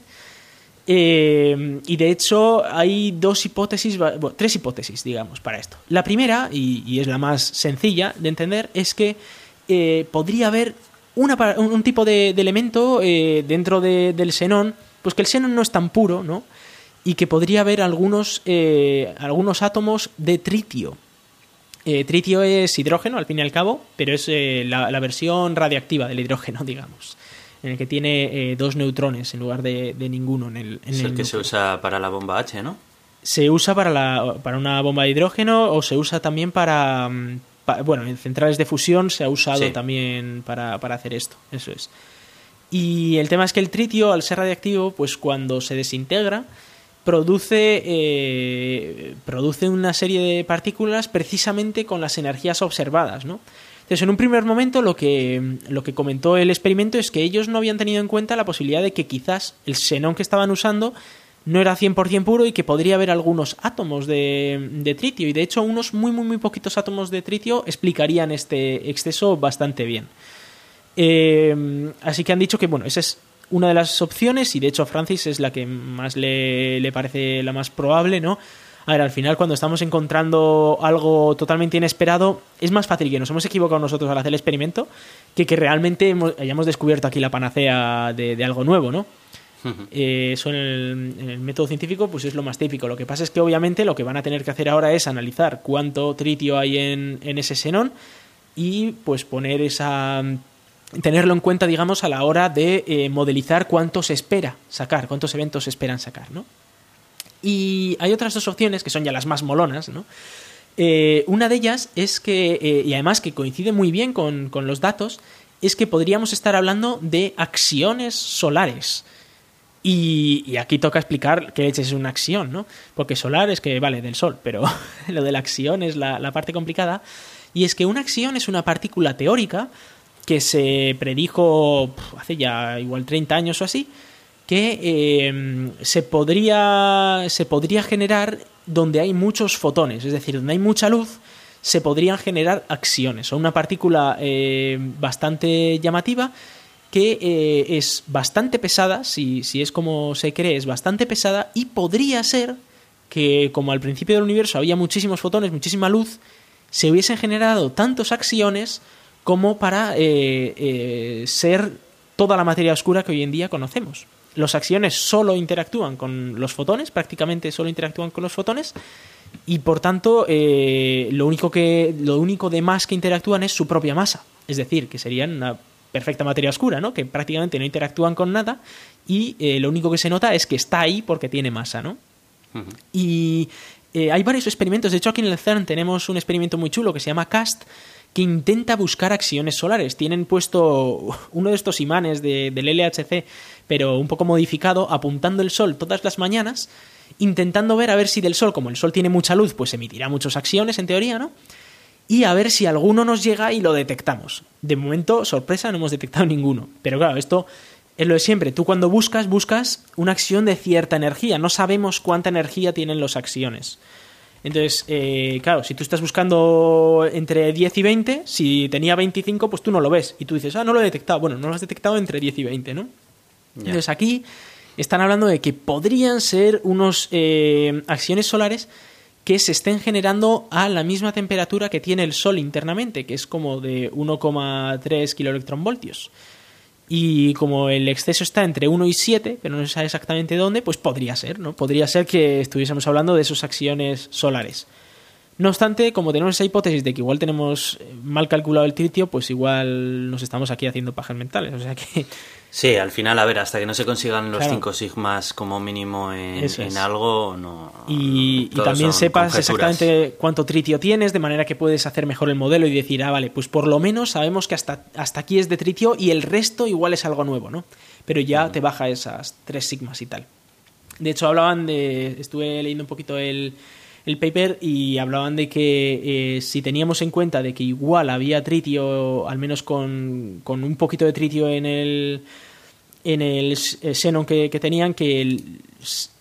Eh, y de hecho hay dos hipótesis, bueno, tres hipótesis, digamos, para esto. La primera, y es la más sencilla de entender, es que eh, podría haber una un, tipo de, de elemento eh, dentro de- del xenón, pues que el xenón no es tan puro, ¿no? Y que podría haber algunos, eh, algunos átomos de tritio. Eh, tritio es hidrógeno, al fin y al cabo, pero es la, la versión radiactiva del hidrógeno, digamos, en el que tiene eh, dos neutrones en lugar de, de ninguno en el, en Es el el que se usa para la bomba H, ¿no? Se usa para, la, para una bomba de hidrógeno o se usa también para, mm, bueno, en centrales de fusión se ha usado Sí. también para, para hacer esto, eso es. Y el tema es que el tritio, al ser radiactivo, pues cuando se desintegra, produce, eh, produce una serie de partículas precisamente con las energías observadas, ¿no? Entonces, en un primer momento, lo que, lo que comentó el experimento es que ellos no habían tenido en cuenta la posibilidad de que quizás el xenón que estaban usando no era 100% puro y que podría haber algunos átomos de, de tritio. Y de hecho, unos muy, muy, muy poquitos átomos de tritio explicarían este exceso bastante bien. Eh, así que han dicho que, bueno, esa es una de las opciones y de hecho a Francis es la que más le, le parece la más probable, ¿no? A ver, al final cuando estamos encontrando algo totalmente inesperado, es más fácil que nos hemos equivocado nosotros al hacer el experimento que que realmente hemos- hayamos descubierto aquí la panacea de, de algo nuevo, ¿no? Eh, eso en el, método científico pues es lo más típico. Lo que pasa es que obviamente lo que van a tener que hacer ahora es analizar cuánto tritio hay en, ese xenón y pues poner esa tenerlo en cuenta, digamos, a la hora de eh, modelizar cuánto se espera sacar, cuántos eventos se esperan sacar, ¿no? Y hay otras dos opciones que son ya las más molonas, ¿no? Eh, una de ellas es que, y además que coincide muy bien con, los datos, es que podríamos estar hablando de acciones solares. Y, y, aquí toca explicar qué es una acción, ¿no? Porque solar es que vale del sol, pero lo de la acción es la, parte complicada. Y es que una acción es una partícula teórica que se predijo hace ya igual 30 años o así, que eh, se, podría, se podría generar donde hay muchos fotones, es decir, donde hay mucha luz, se podrían generar acciones, o una partícula eh, bastante llamativa que eh, es bastante pesada, si, si es como se cree, es bastante pesada y podría ser que como al principio del universo había muchísimos fotones, muchísima luz, se hubiesen generado tantos acciones como para eh, ser toda la materia oscura que hoy en día conocemos. Los acciones solo interactúan con los fotones, prácticamente solo interactúan con los fotones, y por tanto eh, lo, único que, lo único de más que interactúan es su propia masa, es decir, que serían una perfecta materia oscura, ¿no? que prácticamente no interactúan con nada y eh, lo único que se nota es que está ahí porque tiene masa. ¿no? Y eh, hay varios experimentos, de hecho aquí en el CERN tenemos un experimento muy chulo que se llama CAST, que intenta buscar acciones solares. Tienen puesto uno de estos imanes de, del LHC, pero un poco modificado, apuntando el sol todas las mañanas, intentando ver a ver si del sol, como el sol tiene mucha luz, pues emitirá muchas acciones en teoría, ¿no? Y a ver si alguno nos llega y lo detectamos. De momento, sorpresa, no hemos detectado ninguno. Pero claro, esto es lo de siempre. Tú cuando buscas, buscas una acción de cierta energía. No sabemos cuánta energía tienen las acciones. Entonces, eh, claro, si tú estás buscando entre 10 y 20, si tenía 25, pues tú no lo ves. Y tú dices, ah, no lo he detectado. Bueno, no lo has detectado entre 10 y 20, ¿no? Entonces aquí están hablando de que podrían ser unos eh, acciones solares que se estén generando a la misma temperatura que tiene el Sol internamente, que es como de 1,3 kiloelectronvoltios. Y como el exceso está entre 1 y 7, pero no se sabe exactamente dónde, pues podría ser, ¿no? Podría ser que estuviésemos hablando de esas acciones solares. No obstante, como tenemos esa hipótesis de que igual tenemos mal calculado el tritio, pues igual nos estamos aquí haciendo pajas mentales. O sea que Sí, al final, a ver, hasta que no se consigan los 5 sigmas como mínimo en, algo, no. Y, también sepas exactamente cuánto tritio tienes, de manera que puedes hacer mejor el modelo y decir, ah, vale, pues por lo menos sabemos que hasta, hasta aquí es de tritio y el resto igual es algo nuevo, ¿no? Pero ya te baja esas 3 sigmas y tal. De hecho, hablaban de. Estuve leyendo un poquito el, el paper y hablaban de que eh, si teníamos en cuenta de que igual había tritio, al menos con, con un poquito de tritio en el en el Xenon que, tenían que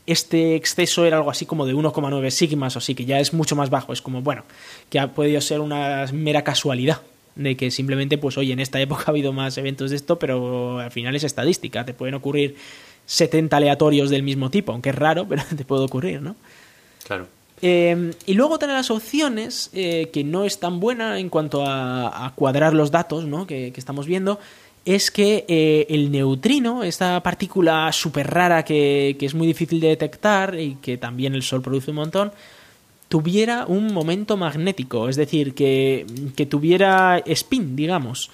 este exceso era algo así como de 1,9 sigmas o así, que ya es mucho más bajo. Es como, bueno, que ha podido ser una mera casualidad de que simplemente, pues oye, en esta época ha habido más eventos de esto, pero al final es estadística. Te pueden ocurrir 70 aleatorios del mismo tipo, aunque es raro, pero te puede ocurrir, ¿no? Claro. Eh, y luego tener las opciones, eh, que no es tan buena en cuanto a, cuadrar los datos ¿no? que, que estamos viendo, es que eh, el neutrino, esta partícula súper rara que, es muy difícil de detectar y que también el Sol produce un montón, tuviera un momento magnético, es decir, que, tuviera spin, digamos.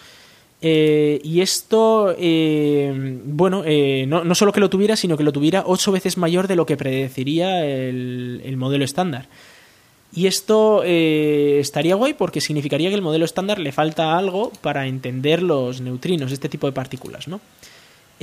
Eh, y esto, eh, bueno, no, no, solo que lo tuviera, sino que lo tuviera ocho veces mayor de lo que predeciría el modelo estándar. Y esto eh, estaría guay porque significaría que el modelo estándar le falta algo para entender los neutrinos, este tipo de partículas, ¿no?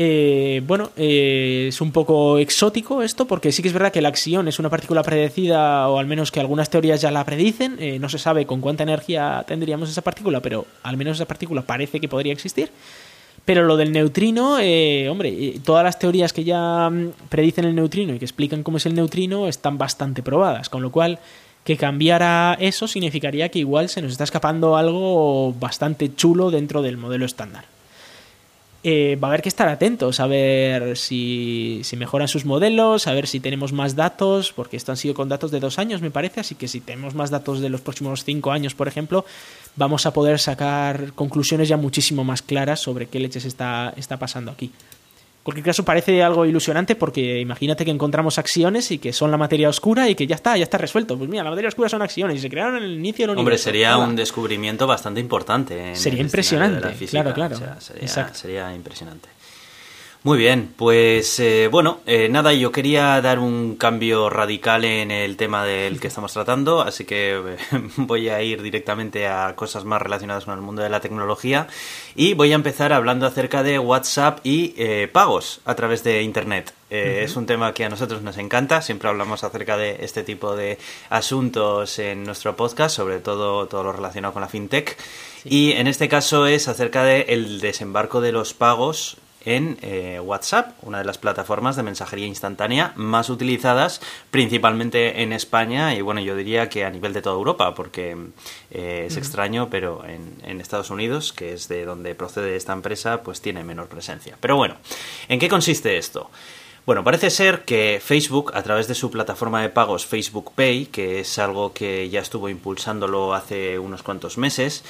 Eh, bueno, eh, es un poco exótico esto, porque sí que es verdad que la acción es una partícula predecida, o al menos que algunas teorías ya la predicen. no se sabe con cuánta energía tendríamos esa partícula, pero al menos esa partícula parece que podría existir. Pero lo del neutrino, hombre, todas las teorías que ya mm, predicen el neutrino y que explican cómo es el neutrino están bastante probadas, con lo cual que cambiara eso significaría que igual se nos está escapando algo bastante chulo dentro del modelo estándar. Eh, va a haber que estar atentos a ver si, si, mejoran sus modelos, a ver si tenemos más datos, porque esto han sido con datos de dos años, me parece, así que si tenemos más datos de los próximos cinco años, por ejemplo, vamos a poder sacar conclusiones ya muchísimo más claras sobre qué leches está, está pasando aquí. Cualquier caso parece algo ilusionante porque imagínate que encontramos acciones y que son la materia oscura y que ya está, ya está resuelto. Pues mira, la materia oscura son acciones y se crearon en el inicio del universo. Hombre, sería un descubrimiento bastante importante. sería impresionante, claro, claro. sería, sería impresionante. Muy bien, pues eh, bueno, eh, nada, yo quería dar un cambio radical en el tema del que estamos tratando, así que eh, voy a ir directamente a cosas más relacionadas con el mundo de la tecnología y voy a empezar hablando acerca de WhatsApp y pagos a través de Internet. Es un tema que a nosotros nos encanta, siempre hablamos acerca de este tipo de asuntos en nuestro podcast, sobre todo todo lo relacionado con la fintech. Y en este caso es acerca del desembarco de los pagos en eh, WhatsApp, una de las plataformas de mensajería instantánea más utilizadas principalmente en España y bueno, yo diría que a nivel de toda Europa, porque eh, es extraño, pero en, en, Estados Unidos, que es de donde procede esta empresa, pues tiene menor presencia. Pero bueno, ¿en qué consiste esto? Bueno, parece ser que Facebook, a través de su plataforma de pagos Facebook Pay, que es algo que ya estuvo impulsándolo hace unos cuantos meses,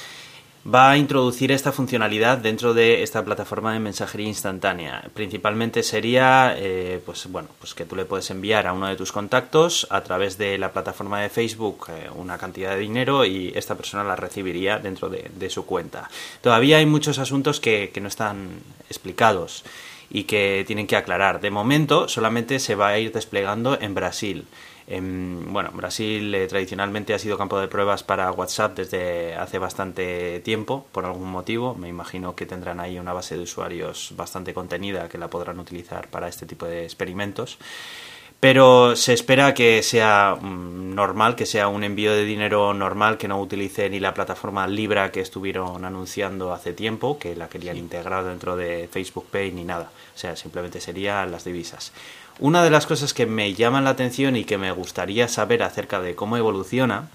va a introducir esta funcionalidad dentro de esta plataforma de mensajería instantánea. Principalmente sería, eh, pues bueno, pues que tú le puedes enviar a uno de tus contactos a través de la plataforma de Facebook eh, una cantidad de dinero y esta persona la recibiría dentro de, su cuenta. Todavía hay muchos asuntos que, que no están explicados y que tienen que aclarar. De momento solamente se va a ir desplegando en Brasil. En, bueno, Brasil eh, tradicionalmente ha sido campo de pruebas para WhatsApp desde hace bastante tiempo, por algún motivo. Me imagino que tendrán ahí una base de usuarios bastante contenida que la podrán utilizar para este tipo de experimentos. Pero se espera que sea mm, normal, que sea un envío de dinero normal, que no utilice ni la plataforma Libra que estuvieron anunciando hace tiempo, que la querían integrar dentro de Facebook Pay ni nada. O sea, simplemente serían las divisas. Una de las cosas que me llaman la atención y que me gustaría saber acerca de cómo evoluciona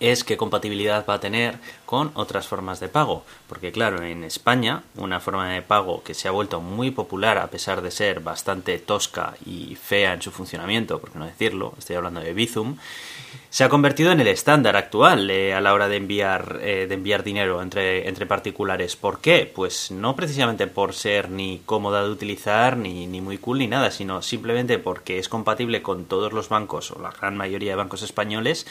es qué compatibilidad va a tener con otras formas de pago. Porque claro, en España, una forma de pago que se ha vuelto muy popular a pesar de ser bastante tosca y fea en su funcionamiento, por qué no decirlo, estoy hablando de Bizum, se ha convertido en el estándar actual eh, a la hora de enviar, eh, de enviar dinero entre, entre particulares. ¿Por qué? Pues no precisamente por ser ni cómoda de utilizar, ni, ni muy cool, ni nada, sino simplemente porque es compatible con todos los bancos, o la gran mayoría de bancos españoles,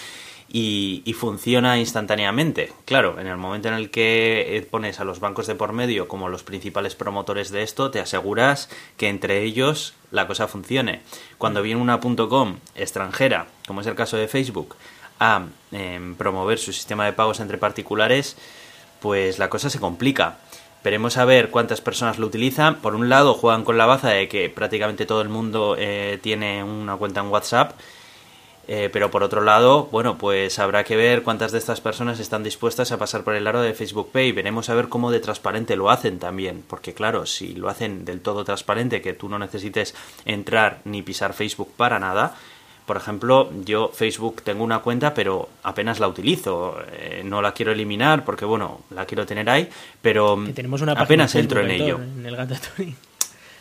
y, funciona instantáneamente. Claro, en el momento en el que eh, pones a los bancos de por medio como los principales promotores de esto, te aseguras que entre ellos la cosa funcione. Cuando viene una .com extranjera, como es el caso de Facebook, a em, promover su sistema de pagos entre particulares, pues la cosa se complica. Veremos a ver cuántas personas lo utilizan. Por un lado, juegan con la baza de que prácticamente todo el mundo eh, tiene una cuenta en WhatsApp eh, pero por otro lado, bueno, pues habrá que ver cuántas de estas personas están dispuestas a pasar por el aro de Facebook Pay. Veremos a ver cómo de transparente lo hacen también. Porque claro, si lo hacen del todo transparente, que tú no necesites entrar ni pisar Facebook para nada, por ejemplo, yo Facebook tengo una cuenta, pero apenas la utilizo. Eh, no la quiero eliminar porque, bueno, la quiero tener ahí, pero apenas entro en ello. En el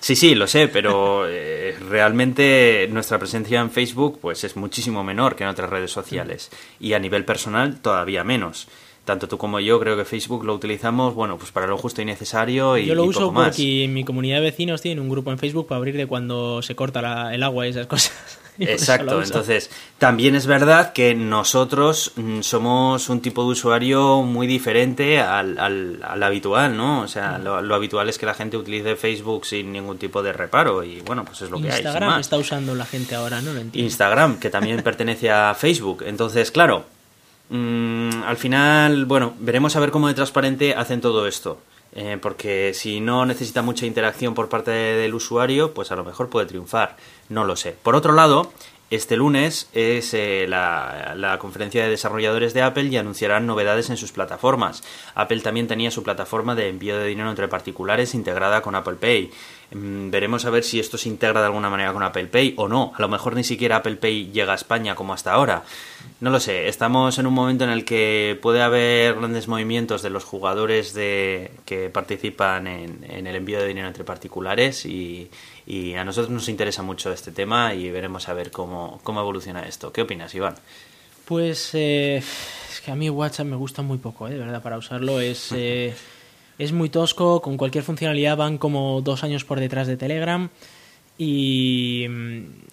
Sí, sí, lo sé, pero eh, realmente nuestra presencia en Facebook pues es muchísimo menor que en otras redes sociales y a nivel personal todavía menos. Tanto tú como yo creo que Facebook lo utilizamos, bueno, pues para lo justo y necesario y Yo lo uso poco porque mi comunidad de vecinos tienen un grupo en Facebook para abrir de cuando se corta el agua y esas cosas. Exacto, entonces también es verdad que nosotros mm, somos un tipo de usuario muy diferente al, al, habitual, ¿no? O sea, lo, habitual es que la gente utilice Facebook sin ningún tipo de reparo y bueno, pues es lo que hay. Instagram está usando la gente ahora, ¿no? Lo entiendo. Instagram, que también pertenece a Facebook. Entonces, claro, mm, al final, bueno, veremos a ver cómo de transparente hacen todo esto. Eh, porque si no necesita mucha interacción por parte del usuario, pues a lo mejor puede triunfar. No lo sé. Por otro lado, este lunes es eh, la, conferencia de desarrolladores de Apple y anunciarán novedades en sus plataformas. Apple también tenía su plataforma de envío de dinero entre particulares integrada con Apple Pay. Mm, veremos a ver si esto se integra de alguna manera con Apple Pay o no. A lo mejor ni siquiera Apple Pay llega a España como hasta ahora. No lo sé, estamos en un momento en el que puede haber grandes movimientos de los jugadores de, que participan en, el envío de dinero entre particulares y, a nosotros nos interesa mucho este tema y veremos a ver cómo, cómo evoluciona esto. ¿Qué opinas, Iván? Pues eh, es que a mí WhatsApp me gusta muy poco, ¿eh? de verdad, para usarlo es... Eh, es muy tosco, con cualquier funcionalidad van como dos años por detrás de Telegram. Y,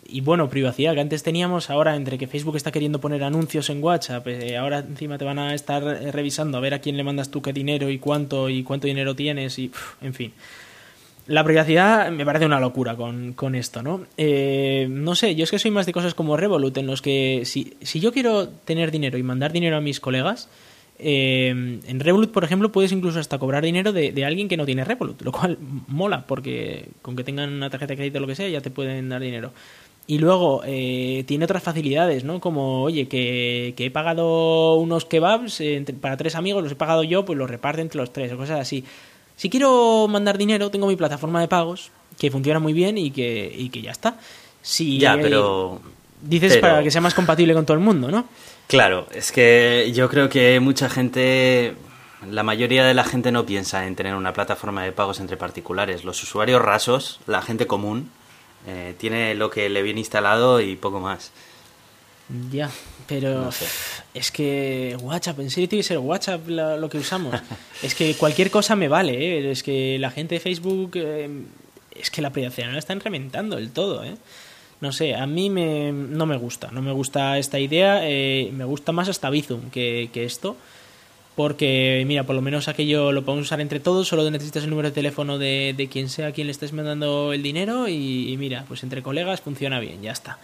y bueno, privacidad que antes teníamos, ahora entre que Facebook está queriendo poner anuncios en WhatsApp, eh, ahora encima te van a estar revisando a ver a quién le mandas tú qué dinero y cuánto y cuánto dinero tienes y en fin. La privacidad me parece una locura con, con esto, ¿no? Eh, no sé, yo es que soy más de cosas como Revolut, en los que si, si yo quiero tener dinero y mandar dinero a mis colegas, eh, en Revolut, por ejemplo, puedes incluso hasta cobrar dinero de, alguien que no tiene Revolut, lo cual mola, porque con que tengan una tarjeta de crédito o lo que sea, ya te pueden dar dinero. Y luego eh, tiene otras facilidades, ¿no? Como, oye, que, he pagado unos kebabs para tres amigos, los he pagado yo, pues los reparte entre los tres, o cosas así. Si quiero mandar dinero, tengo mi plataforma de pagos, que funciona muy bien y que, y que ya está. Si, ya, pero... Dices para que sea más compatible con todo el mundo, ¿no? Claro, es que yo creo que mucha gente, la mayoría de la gente no piensa en tener una plataforma de pagos entre particulares. Los usuarios rasos, la gente común, eh, tiene lo que le viene instalado y poco más. Ya, pero es que WhatsApp, en serio tiene que ser WhatsApp lo, que usamos. es que cualquier cosa me vale, ¿eh? es que la gente de Facebook, eh, es que la privacidad la están reventando del todo, ¿eh? No sé, a mí me, no me gusta, no me gusta esta idea, eh, me gusta más hasta Bizum que, esto, porque mira, por lo menos aquello lo podemos usar entre todos, solo necesitas el número de teléfono de, de quien sea a quien le estés mandando el dinero y, mira, pues entre colegas funciona bien, ya está.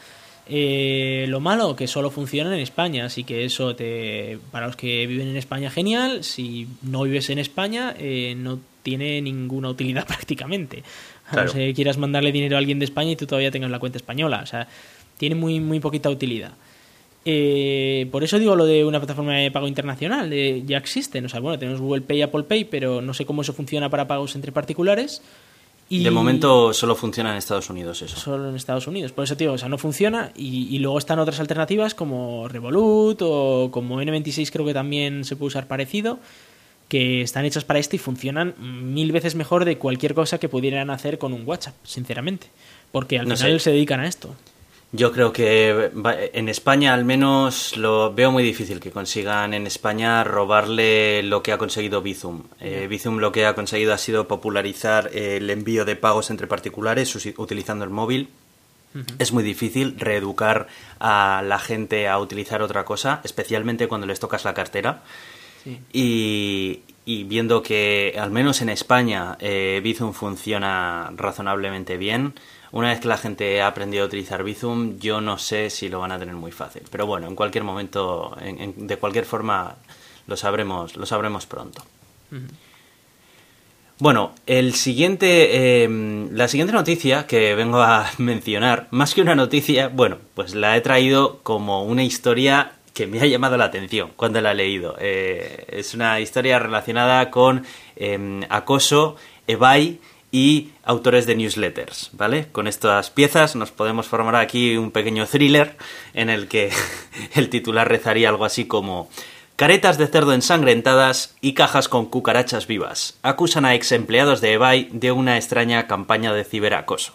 Eh, lo malo que solo funciona en España, así que eso te, para los que viven en España genial, si no vives en España eh, no tiene ninguna utilidad prácticamente. A no ser que quieras mandarle dinero a alguien de España y tú todavía tengas la cuenta española. O sea, tiene muy, muy poquita utilidad. Eh, por eso digo lo de una plataforma de pago internacional. ya existen. O sea, bueno, tenemos Google Pay y Apple Pay, pero no sé cómo eso funciona para pagos entre particulares. Y de momento solo funciona en Estados Unidos eso. Solo en Estados Unidos. Por eso, digo, o sea, no funciona. Y, y, luego están otras alternativas como Revolut o como N26 creo que también se puede usar parecido que están hechas para esto y funcionan mil veces mejor de cualquier cosa que pudieran hacer con un WhatsApp, sinceramente. Porque al final se dedican a esto. Yo creo que en España al menos lo veo muy difícil que consigan en España robarle lo que ha conseguido Bizum. Eh, Bizum lo que ha conseguido ha sido popularizar el envío de pagos entre particulares utilizando el móvil. Es muy difícil reeducar a la gente a utilizar otra cosa, especialmente cuando les tocas la cartera. Y, viendo que al menos en España eh, Bizum funciona razonablemente bien, una vez que la gente ha aprendido a utilizar Bizum, yo no sé si lo van a tener muy fácil. Pero bueno, en cualquier momento, de cualquier forma, lo sabremos, lo sabremos pronto. Bueno, el siguiente, em, la siguiente noticia que vengo a mencionar, más que una noticia, bueno, pues la he traído como una historia que me ha llamado la atención cuando la he leído. Eh, es una historia relacionada con em, acoso, eBay y autores de newsletters, ¿vale? Con estas piezas nos podemos formar aquí un pequeño thriller en el que el titular rezaría algo así como Caretas de cerdo ensangrentadas y cajas con cucarachas vivas. Acusan a ex empleados de eBay de una extraña campaña de ciberacoso.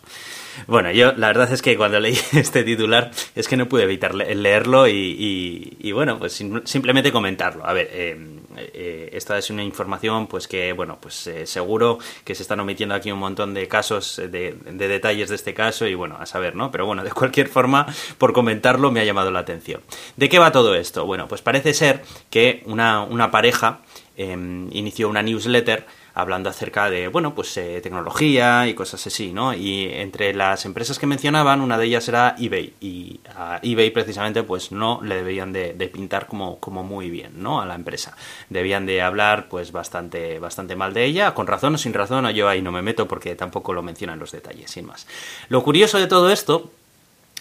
Bueno, yo la verdad es que cuando leí este titular es que no pude evitar leerlo y, bueno, pues simplemente comentarlo. A ver, eh, eh, esta es una información pues que, bueno, pues eh, seguro que se están omitiendo aquí un montón de casos, de, detalles de este caso y bueno, a saber, ¿no? Pero bueno, de cualquier forma, por comentarlo me ha llamado la atención. ¿De qué va todo esto? Bueno, pues parece ser que una, una pareja em, inició una newsletter hablando acerca de, bueno, pues eh, tecnología y cosas así, ¿no? Y entre las empresas que mencionaban, una de ellas era eBay. Y a eBay precisamente, pues no le deberían de, pintar como, como muy bien, ¿no? A la empresa. Debían de hablar, pues bastante, bastante mal de ella, con razón o sin razón, yo ahí no me meto porque tampoco lo mencionan los detalles, sin más. Lo curioso de todo esto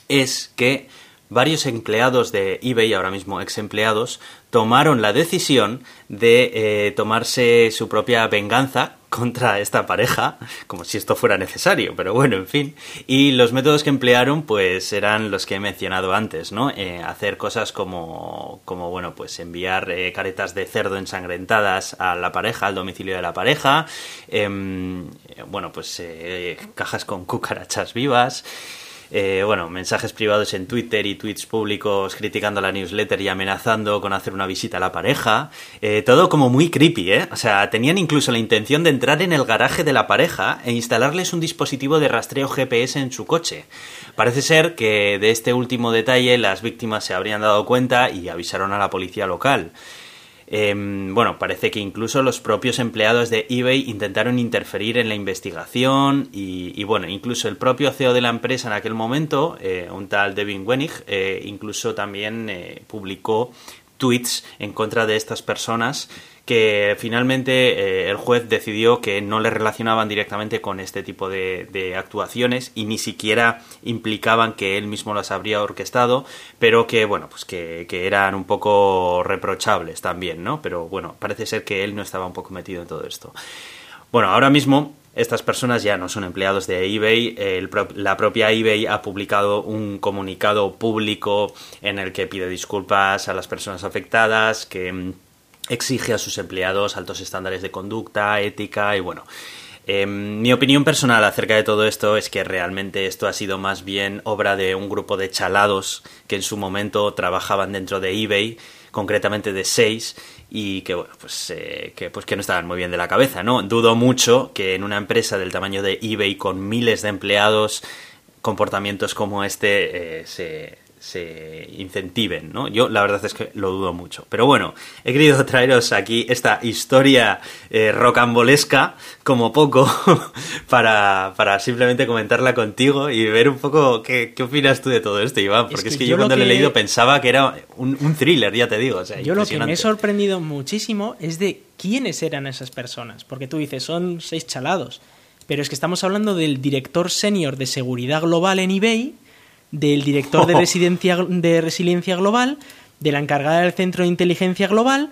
es que varios empleados de eBay, ahora mismo ex empleados, tomaron la decisión de eh, tomarse su propia venganza contra esta pareja, como si esto fuera necesario, pero bueno, en fin. Y los métodos que emplearon, pues eran los que he mencionado antes, ¿no? Eh, hacer cosas como, como, bueno, pues enviar eh, caretas de cerdo ensangrentadas a la pareja, al domicilio de la pareja, em, bueno, pues cajas con cucarachas vivas, eh, bueno, mensajes privados en Twitter y tweets públicos criticando la newsletter y amenazando con hacer una visita a la pareja. Eh, todo como muy creepy, ¿eh? O sea, tenían incluso la intención de entrar en el garaje de la pareja e instalarles un dispositivo de rastreo GPS en su coche. Parece ser que de este último detalle las víctimas se habrían dado cuenta y avisaron a la policía local. Em, bueno, parece que incluso los propios empleados de eBay intentaron interferir en la investigación y, bueno, incluso el propio CEO de la empresa en aquel momento, eh, un tal Devin Wenig, eh, incluso también eh, publicó tweets en contra de estas personas que finalmente eh, el juez decidió que no le relacionaban directamente con este tipo de, actuaciones y ni siquiera implicaban que él mismo las habría orquestado, pero que bueno, pues que, eran un poco reprochables también, ¿no? Pero bueno, parece ser que él no estaba un poco metido en todo esto. Bueno, ahora mismo estas personas ya no son empleados de eBay. la propia eBay ha publicado un comunicado público en el que pide disculpas a las personas afectadas, que mm, exige a sus empleados altos estándares de conducta, ética y bueno. Em, mi opinión personal acerca de todo esto es que realmente esto ha sido más bien obra de un grupo de chalados que en su momento trabajaban dentro de eBay, concretamente de seis, y que bueno, pues, eh, que, pues que no estaban muy bien de la cabeza, ¿no? Dudo mucho que en una empresa del tamaño de eBay con miles de empleados comportamientos como este eh, se, se incentiven, ¿no? Yo la verdad es que lo dudo mucho. Pero bueno, he querido traeros aquí esta historia eh, rocambolesca, como poco, para, para, simplemente comentarla contigo y ver un poco qué, qué opinas tú de todo esto, Iván. Porque es que, yo, cuando lo he leído pensaba que era un, un thriller, ya te digo. O sea, yo lo que me he sorprendido muchísimo es de quiénes eran esas personas. Porque tú dices, son seis chalados. Pero es que estamos hablando del director senior de seguridad global en eBay del director de, de resiliencia global, de la encargada del centro de inteligencia global,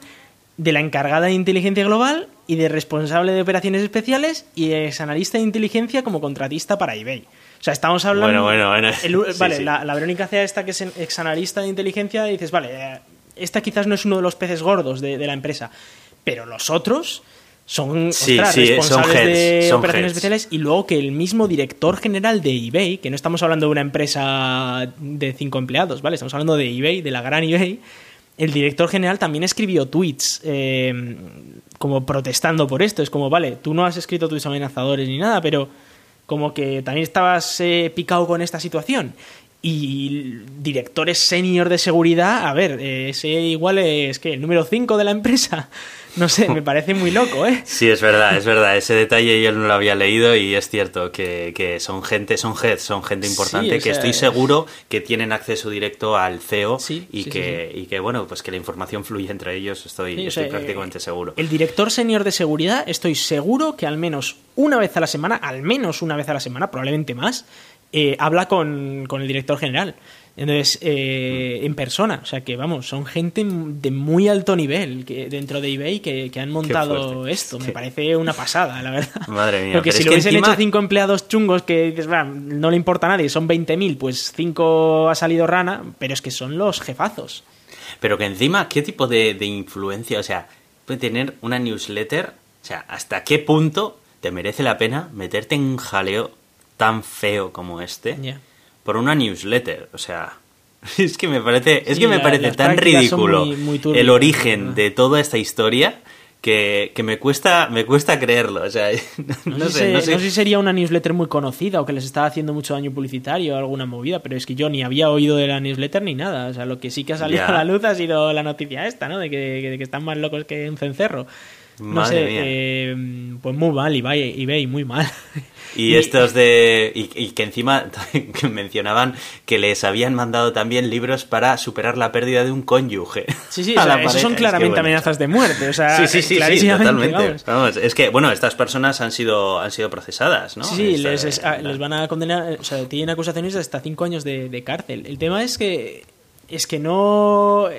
de la encargada de inteligencia global y de responsable de operaciones especiales y es analista de inteligencia como contratista para eBay. O sea, estamos hablando. Bueno, bueno, bueno. vale, La, la, Verónica Cea, esta que es ex analista de inteligencia, dices, vale, eh, esta quizás no es uno de los peces gordos de, de la empresa, pero los otros son responsables de operaciones especiales y luego que el mismo director general de eBay, que no estamos hablando de una empresa de cinco empleados, ¿vale? Estamos hablando de eBay, de la gran eBay, el director general también escribió tweets eh, como protestando por esto. Es como, vale, tú no has escrito tweets amenazadores ni nada, pero como que también estabas eh, picado con esta situación. Y directores senior de seguridad, a ver, eh, ese igual es que el número 5 de la empresa. No sé, me parece muy loco, ¿eh? Sí, es verdad, es verdad. Ese detalle yo no lo había leído y es cierto que, son gente, son heads, son gente importante que estoy seguro que tienen acceso directo al CEO y, que, y que, bueno, pues que la información fluye entre ellos, estoy, estoy prácticamente seguro. El director senior de seguridad, estoy seguro que al menos una vez a la semana, al menos una vez a la semana, probablemente más, eh, habla con, con el director general. Entonces, eh, en persona, o sea que vamos, son gente de muy alto nivel que, dentro de eBay que, han montado esto. Me parece una pasada, la verdad. Madre mía. Porque si lo hubiesen hecho cinco empleados chungos que dices, no le importa a nadie, son 20.000, pues cinco ha salido rana, pero es que son los jefazos. Pero que encima, ¿qué tipo de, influencia? O sea, puede tener una newsletter, o sea, ¿hasta qué punto te merece la pena meterte en un jaleo tan feo como este? Por una newsletter. O sea, es que me parece, es que me parece tan ridículo el origen de toda esta historia que, me cuesta me cuesta creerlo. O sea, no, sé, no, sé, si sería una newsletter muy conocida o que les estaba haciendo mucho daño publicitario o alguna movida, pero es que yo ni había oído de la newsletter ni nada. O sea, lo que sí que ha salido a la luz ha sido la noticia esta, ¿no? De que, de que están más locos que un cencerro. No sé, eh, pues muy mal, y ve muy mal. Y, estos de. Y, que encima mencionaban que les habían mandado también libros para superar la pérdida de un cónyuge. Sí, sí, o son claramente amenazas de muerte. O sea, sí, sí, sí, totalmente. es que, bueno, estas personas han sido, han sido procesadas, ¿no? Sí, les, les, van a condenar. O sea, tienen acusaciones de hasta cinco años de, de cárcel. El tema es que. Es que no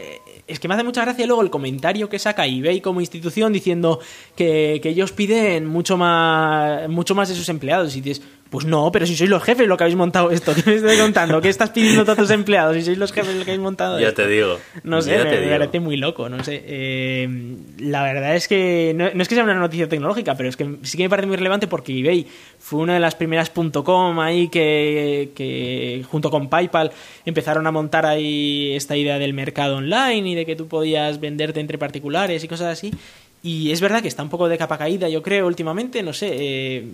es que me hace mucha gracia luego el comentario que saca eBay como institución diciendo que, ellos piden mucho más, mucho más de sus empleados. Y dices, Pues no, pero si sois los jefes lo que habéis montado esto, ¿qué me estás contando? ¿Qué estás pidiendo a tus empleados si sois los jefes lo que habéis montado Ya esto? te digo. No sé, me, parece muy loco, no sé. Eh, la verdad es que no, no es que sea una noticia tecnológica, pero es que sí que me parece muy relevante porque eBay fue una de las primeras .com ahí que, que junto con PayPal empezaron a montar ahí esta idea del mercado online y de que tú podías venderte entre particulares y cosas así. Y es verdad que está un poco de capa caída, yo creo, últimamente, no sé. eh,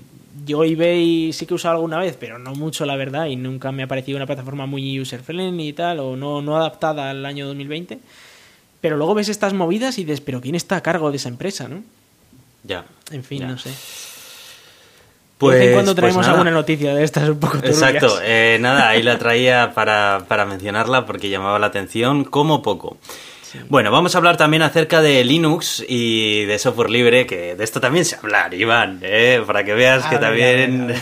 yo eBay sí que he usado alguna vez, pero no mucho, la verdad, y nunca me ha parecido una plataforma muy user-friendly y tal, o no, no adaptada al año 2020. Pero luego ves estas movidas y dices, pero ¿quién está a cargo de esa empresa, no? Ya. En fin, Ya. no sé. Pues, de vez en cuando pues traemos alguna noticia de estas un poco turbias. Exacto, eh, nada, ahí la traía para, para mencionarla porque llamaba la atención como poco. Bueno, vamos a hablar también acerca de Linux y de software libre, que de esto también se hablar, Iván, ¿eh? para que veas A que ver, también...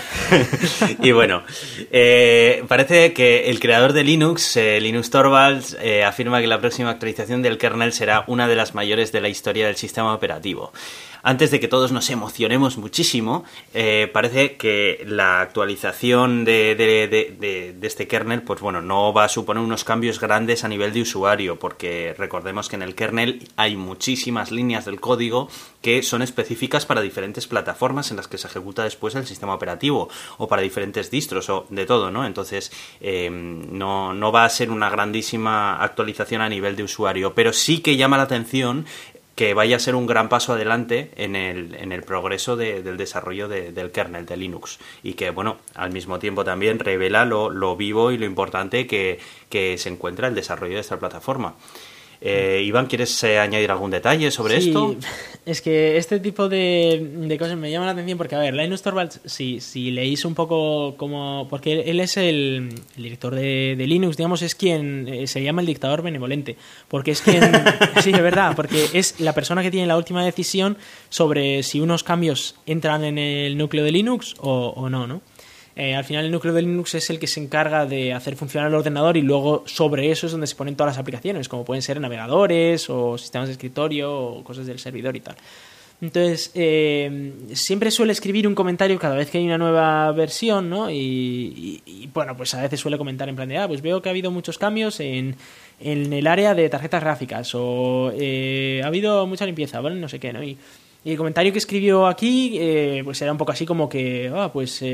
y bueno, eh, parece que el creador de Linux, eh, Linus Torvalds, eh, afirma que la próxima actualización del kernel será una de las mayores de la historia del sistema operativo. Antes de que todos nos emocionemos muchísimo, eh, parece que la actualización de, de- de- de- este kernel, pues bueno, no va a suponer unos cambios grandes a nivel de usuario, porque recordemos que en el kernel hay muchísimas líneas del código que son específicas para diferentes plataformas en las que se ejecuta después el sistema operativo, o para diferentes distros, o de todo, ¿no? Entonces, eh, no, no va a ser una grandísima actualización a nivel de usuario, pero sí que llama la atención que vaya a ser un gran paso adelante en el, en el progreso de- del desarrollo de- del kernel de Linux y que, bueno, al mismo tiempo también revela lo, lo vivo y lo importante que, que se encuentra el desarrollo de esta plataforma. Eh, Iván, ¿quieres eh, añadir algún detalle sobre Sí, esto? Es que este tipo de, de cosas me llaman la atención porque, a ver, Linus Torvalds, si, si leéis un poco como... Porque él, es el, el director de, de Linux, digamos, es quien eh, se llama el dictador benevolente. Porque es quien... sí, es verdad, porque es la persona que tiene la última decisión sobre si unos cambios entran en el núcleo de Linux o, o no, ¿no? Eh, al final el núcleo de Linux es el que se encarga de hacer funcionar el ordenador y luego sobre eso es donde se ponen todas las aplicaciones, como pueden ser navegadores o sistemas de escritorio o cosas del servidor y tal. Entonces, eh, siempre suele escribir un comentario cada vez que hay una nueva versión, ¿no? Y, bueno, pues a veces suele comentar en plan de, ah, pues veo que ha habido muchos cambios en, en el área de tarjetas gráficas o eh, ha habido mucha limpieza, ¿vale? No sé qué, ¿no? Y, y el comentario que escribió aquí, eh, pues era un poco así como que, ah, pues...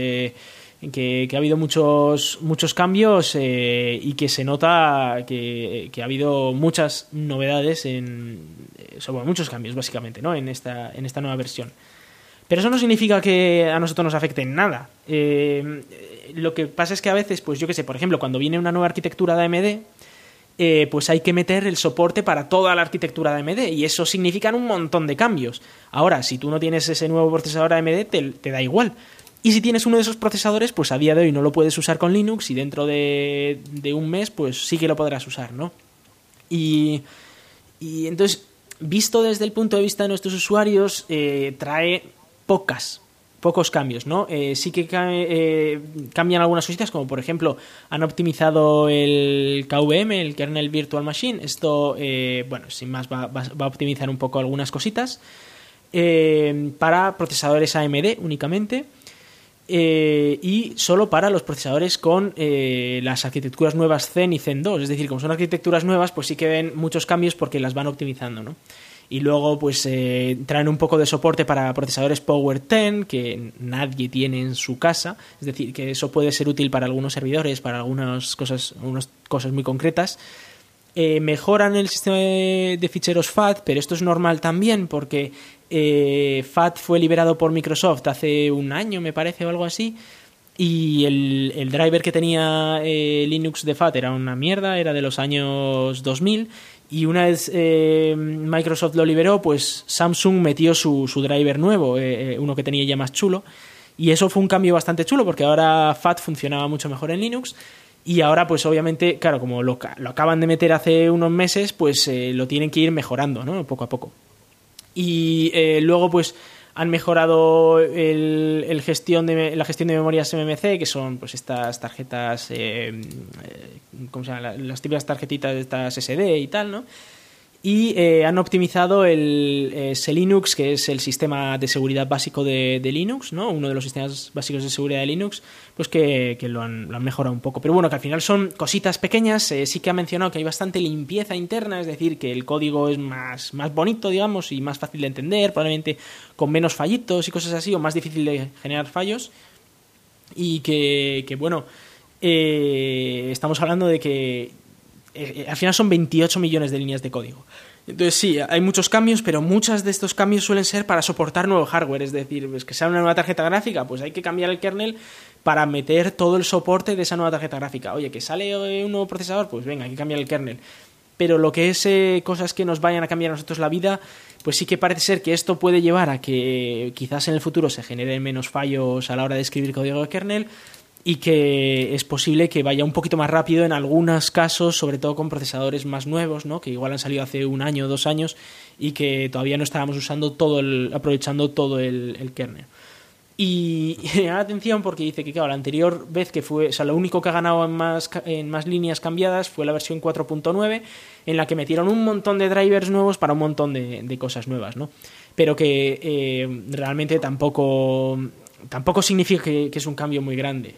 que, ha habido muchos muchos cambios eh, y que se nota que, ha habido muchas novedades en eh, sobre muchos cambios básicamente no en esta en esta nueva versión pero eso no significa que a nosotros nos afecte en nada Eh, lo que pasa es que a veces pues yo que sé por ejemplo cuando viene una nueva arquitectura de AMD eh, pues hay que meter el soporte para toda la arquitectura de AMD y eso significa un montón de cambios. Ahora, si tú no tienes ese nuevo procesador AMD, te da igual. Y si tienes uno de esos procesadores, pues a día de hoy no lo puedes usar con Linux y dentro de, un mes, pues sí que lo podrás usar, ¿no? Y, y entonces, visto desde el punto de vista de nuestros usuarios, eh, trae pocas, pocos cambios, ¿no? Eh, sí que eh, cambian algunas cositas, como por ejemplo, han optimizado el KVM, el Kernel Virtual Machine. Esto, bueno, sin más, va, va- a optimizar un poco algunas cositas. para procesadores AMD únicamente. Eh, y solo para los procesadores con eh, las arquitecturas nuevas Zen y Zen 2. Es decir, como son arquitecturas nuevas, pues sí que ven muchos cambios porque las van optimizando, ¿no? Y luego, pues, eh, traen un poco de soporte para procesadores Power 10, que nadie tiene en su casa. Es decir, que eso puede ser útil para algunos servidores, para algunas cosas, algunas cosas muy concretas. Eh, mejoran el sistema de ficheros FAT, pero esto es normal también porque eh, FAT fue liberado por Microsoft hace un año, me parece, o algo así. Y el, el driver que tenía eh, Linux de FAT era una mierda, era de los años 2000. Y una vez eh, Microsoft lo liberó, pues Samsung metió su, su driver nuevo, eh, eh, uno que tenía ya más chulo. Y eso fue un cambio bastante chulo porque ahora FAT funcionaba mucho mejor en Linux. Y ahora, pues obviamente, claro, como lo, lo acaban de meter hace unos meses, pues lo tienen que ir mejorando, ¿no? Poco a poco. Y eh, luego, pues, han mejorado el, gestión de, la gestión de memorias MMC, que son pues estas tarjetas, eh, eh, ¿cómo se llama? La- Las típicas tarjetitas de estas SD y tal, ¿no? Y eh, han optimizado el eh, Linux, que es el sistema de seguridad básico de, Linux, ¿no? uno de los sistemas básicos de seguridad de Linux, pues que, lo, han, mejorado un poco. Pero bueno, que al final son cositas pequeñas, eh, sí que ha mencionado que hay bastante limpieza interna, es decir, que el código es más, más bonito, digamos, y más fácil de entender, probablemente con menos fallitos y cosas así, o más difícil de generar fallos, y que, que bueno, estamos hablando de que eh, al final son 28 millones de líneas de código. Entonces sí, hay muchos cambios, pero muchos de estos cambios suelen ser para soportar nuevo hardware, es decir, es que sea una nueva tarjeta gráfica, pues hay que cambiar el kernel para meter todo el soporte de esa nueva tarjeta gráfica. Oye, que sale un nuevo procesador, pues venga, hay que cambiar el kernel. Pero lo que es eh, cosas que nos vayan a cambiar a nosotros la vida, pues sí que parece ser que esto puede llevar a que quizás en el futuro se generen menos fallos a la hora de escribir código de kernel, y que es posible que vaya un poquito más rápido en algunos casos, sobre todo con procesadores más nuevos, ¿no? que igual han salido hace un año o dos años y que todavía no estábamos usando todo el, aprovechando todo el, kernel. Y, y atención porque dice que claro, la anterior vez que fue, o sea, lo único que ha ganado en más, en más líneas cambiadas fue la versión 4.9, en la que metieron un montón de drivers nuevos para un montón de, cosas nuevas, ¿no? Pero que eh, realmente tampoco, tampoco significa que es un cambio muy grande.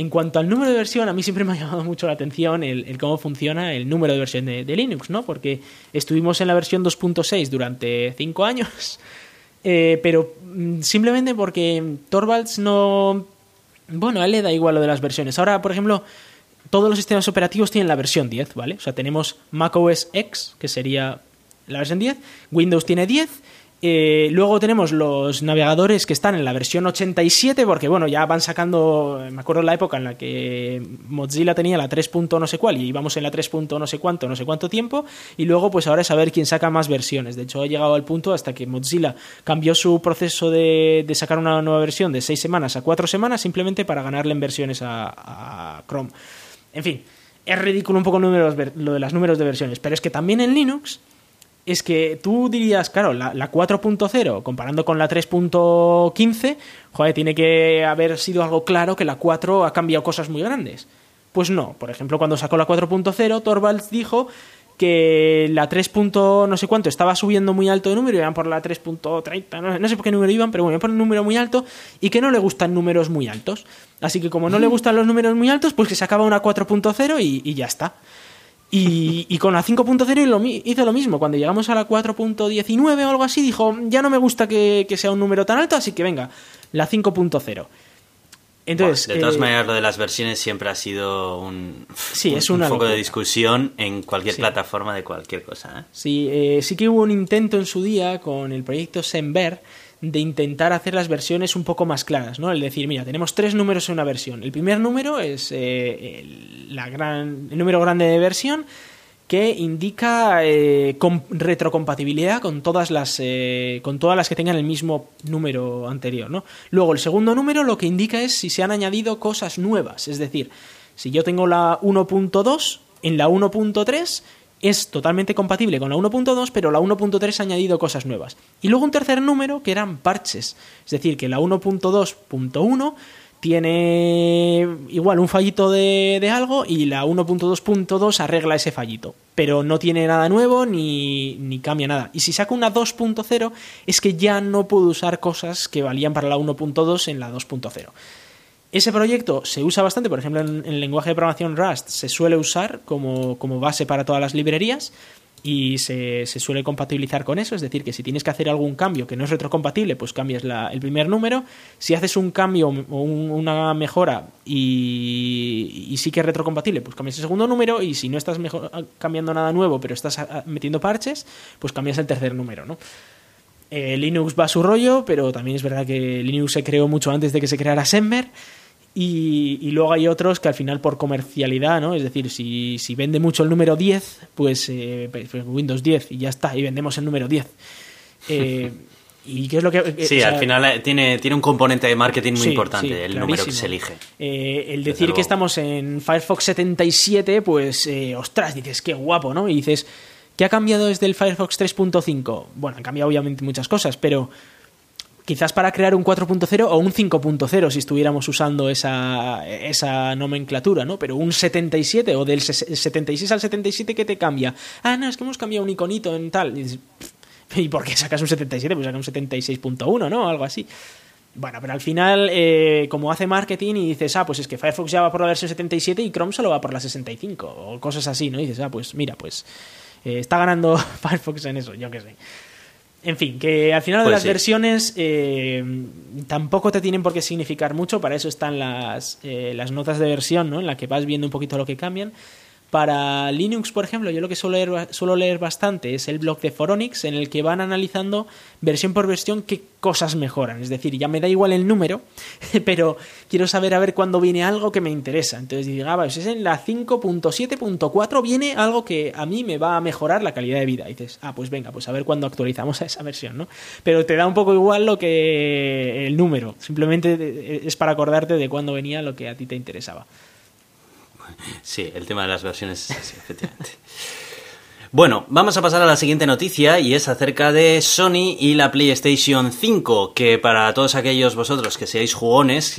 En cuanto al número de versión, a mí siempre me ha llamado mucho la atención el, cómo funciona el número de versión de, Linux, ¿no? Porque estuvimos en la versión 2.6 durante cinco años, eh, pero mm, simplemente porque Torvalds no... Bueno, a él le da igual lo de las versiones. Ahora, por ejemplo, todos los sistemas operativos tienen la versión 10, ¿vale? O sea, tenemos macOS X, que sería la versión 10, Windows tiene 10 eh, luego tenemos los navegadores que están en la versión 87, porque bueno, ya van sacando, me acuerdo la época en la que Mozilla tenía la 3. no sé cuál y íbamos en la 3. no sé cuánto, no sé cuánto tiempo, y luego pues ahora es a ver quién saca más versiones. De hecho, ha llegado al punto hasta que Mozilla cambió su proceso de, sacar una nueva versión de 6 semanas a 4 semanas simplemente para ganarle en versiones a, Chrome. En fin, es ridículo un poco lo de los números de versiones, pero es que también en Linux es que tú dirías, claro, la, 4.0 comparando con la 3.15, joder, tiene que haber sido algo claro que la 4 ha cambiado cosas muy grandes. Pues no, por ejemplo, cuando sacó la 4.0, Torvalds dijo que la 3. no sé cuánto estaba subiendo muy alto de número, iban por la 3.30, no, sé por qué número iban, pero bueno, iban por un número muy alto y que no le gustan números muy altos. Así que como no le gustan los números muy altos, pues que sacaba una 4.0 y, y ya está. Y, con la 5.0 hizo lo mismo. Cuando llegamos a la 4.19 o algo así, dijo, ya no me gusta que, sea un número tan alto, así que venga, la 5.0 Entonces, de todas eh, maneras, lo de las versiones siempre ha sido un, sí, es un foco de discusión en cualquier plataforma de cualquier cosa. ¿eh? Sí, eh, sí que hubo un intento en su día con el proyecto Semver de intentar hacer las versiones un poco más claras, ¿no? El decir, mira, tenemos tres números en una versión. El primer número es eh, el, la gran, el número grande de versión que indica eh, retrocompatibilidad con todas las eh, con todas las que tengan el mismo número anterior, ¿no? Luego el segundo número lo que indica es si se han añadido cosas nuevas, es decir, si yo tengo la 1.2 en la 1.3 es totalmente compatible con la 1.2, pero la 1.3 ha añadido cosas nuevas. Y luego un tercer número que eran parches, es decir, que la 1.2.1 tiene igual un fallito de, algo y la 1.2.2 arregla ese fallito, pero no tiene nada nuevo ni, ni cambia nada. Y si saco una 2.0 es que ya no puedo usar cosas que valían para la 1.2 en la 2.0. Ese proyecto se usa bastante, por ejemplo, en, el lenguaje de programación Rust se suele usar como, base para todas las librerías y se, suele compatibilizar con eso, es decir, que si tienes que hacer algún cambio que no es retrocompatible, pues cambias el primer número, si haces un cambio o una mejora y, sí que es retrocompatible, pues cambias el segundo número y si no estás cambiando nada nuevo, pero estás metiendo parches, pues cambias el tercer número, ¿no? Eh, Linux va a su rollo, pero también es verdad que Linux se creó mucho antes de que se creara Semver y, luego hay otros que al final por comercialidad, ¿no? Es decir, si, si vende mucho el número 10, pues, eh, pues, pues, Windows 10 y ya está, y vendemos el número 10. Eh, ¿Y qué es lo que.? Eh, sí, al final tiene, tiene un componente de marketing muy importante, el número que se elige. el decir que estamos en Firefox 77, pues, ostras, dices, qué guapo, ¿no? Y dices, ¿qué ha cambiado desde el Firefox 3.5? Bueno, han cambiado obviamente muchas cosas, pero quizás para crear un 4.0 o un 5.0 si estuviéramos usando esa, esa nomenclatura, ¿no? Pero un 77 o del 76 al 77, ¿qué te cambia? Ah, no, es que hemos cambiado un iconito en tal. ¿Y, por qué sacas un 77? Pues saca un 76.1, ¿no? Algo así. Bueno, pero al final, eh, como hace marketing y dices, ah, pues es que Firefox ya va por la versión 77 y Chrome solo va por la 65, o cosas así, ¿no? Dices, ah, pues mira, pues eh, está ganando Firefox en eso, yo qué sé. En fin, que al final de pues las versiones eh, tampoco te tienen por qué significar mucho, para eso están las, eh, las notas de versión, ¿no? En la que vas viendo un poquito lo que cambian. Para Linux, por ejemplo, yo lo que suelo leer, suelo leer bastante es el blog de Foronix, en el que van analizando versión por versión qué cosas mejoran. Es decir, ya me da igual el número, pero quiero saber a ver cuándo viene algo que me interesa. Entonces diga, ah, pues es en la 5.7.4 viene algo que a mí me va a mejorar la calidad de vida. Y dices, ah, pues venga, pues a ver cuándo actualizamos a esa versión, ¿no? Pero te da un poco igual lo que el número. Simplemente es para acordarte de cuándo venía lo que a ti te interesaba. Sí, el tema de las versiones es así, efectivamente. Bueno, vamos a pasar a la siguiente noticia y es acerca de Sony y la PlayStation 5, que para todos aquellos vosotros que seáis jugones,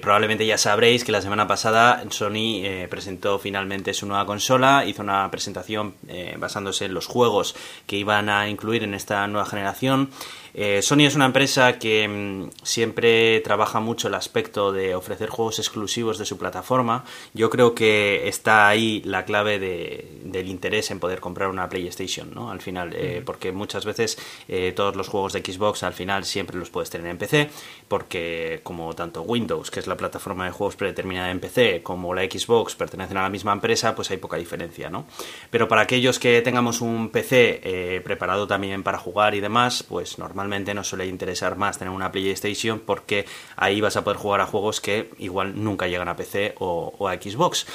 probablemente ya sabréis que la semana pasada Sony eh, presentó finalmente su nueva consola, hizo una presentación eh, basándose en los juegos que iban a incluir en esta nueva generación eh, Sony es una empresa que mm, siempre trabaja mucho el aspecto de ofrecer juegos exclusivos de su plataforma. Yo creo que está ahí la clave del interés en poder comprar una PlayStation, ¿no? Al final, eh, porque muchas veces eh, todos los juegos de Xbox al final siempre los puedes tener en PC, porque como tanto Windows, que es la plataforma de juegos predeterminada en PC, como la Xbox pertenecen a la misma empresa, pues hay poca diferencia, ¿no? Pero para aquellos que tengamos un PC preparado también para jugar y demás, pues normalmente normalmente nos suele interesar más tener una PlayStation porque ahí vas a poder jugar a juegos que igual nunca llegan a PC o, a Xbox.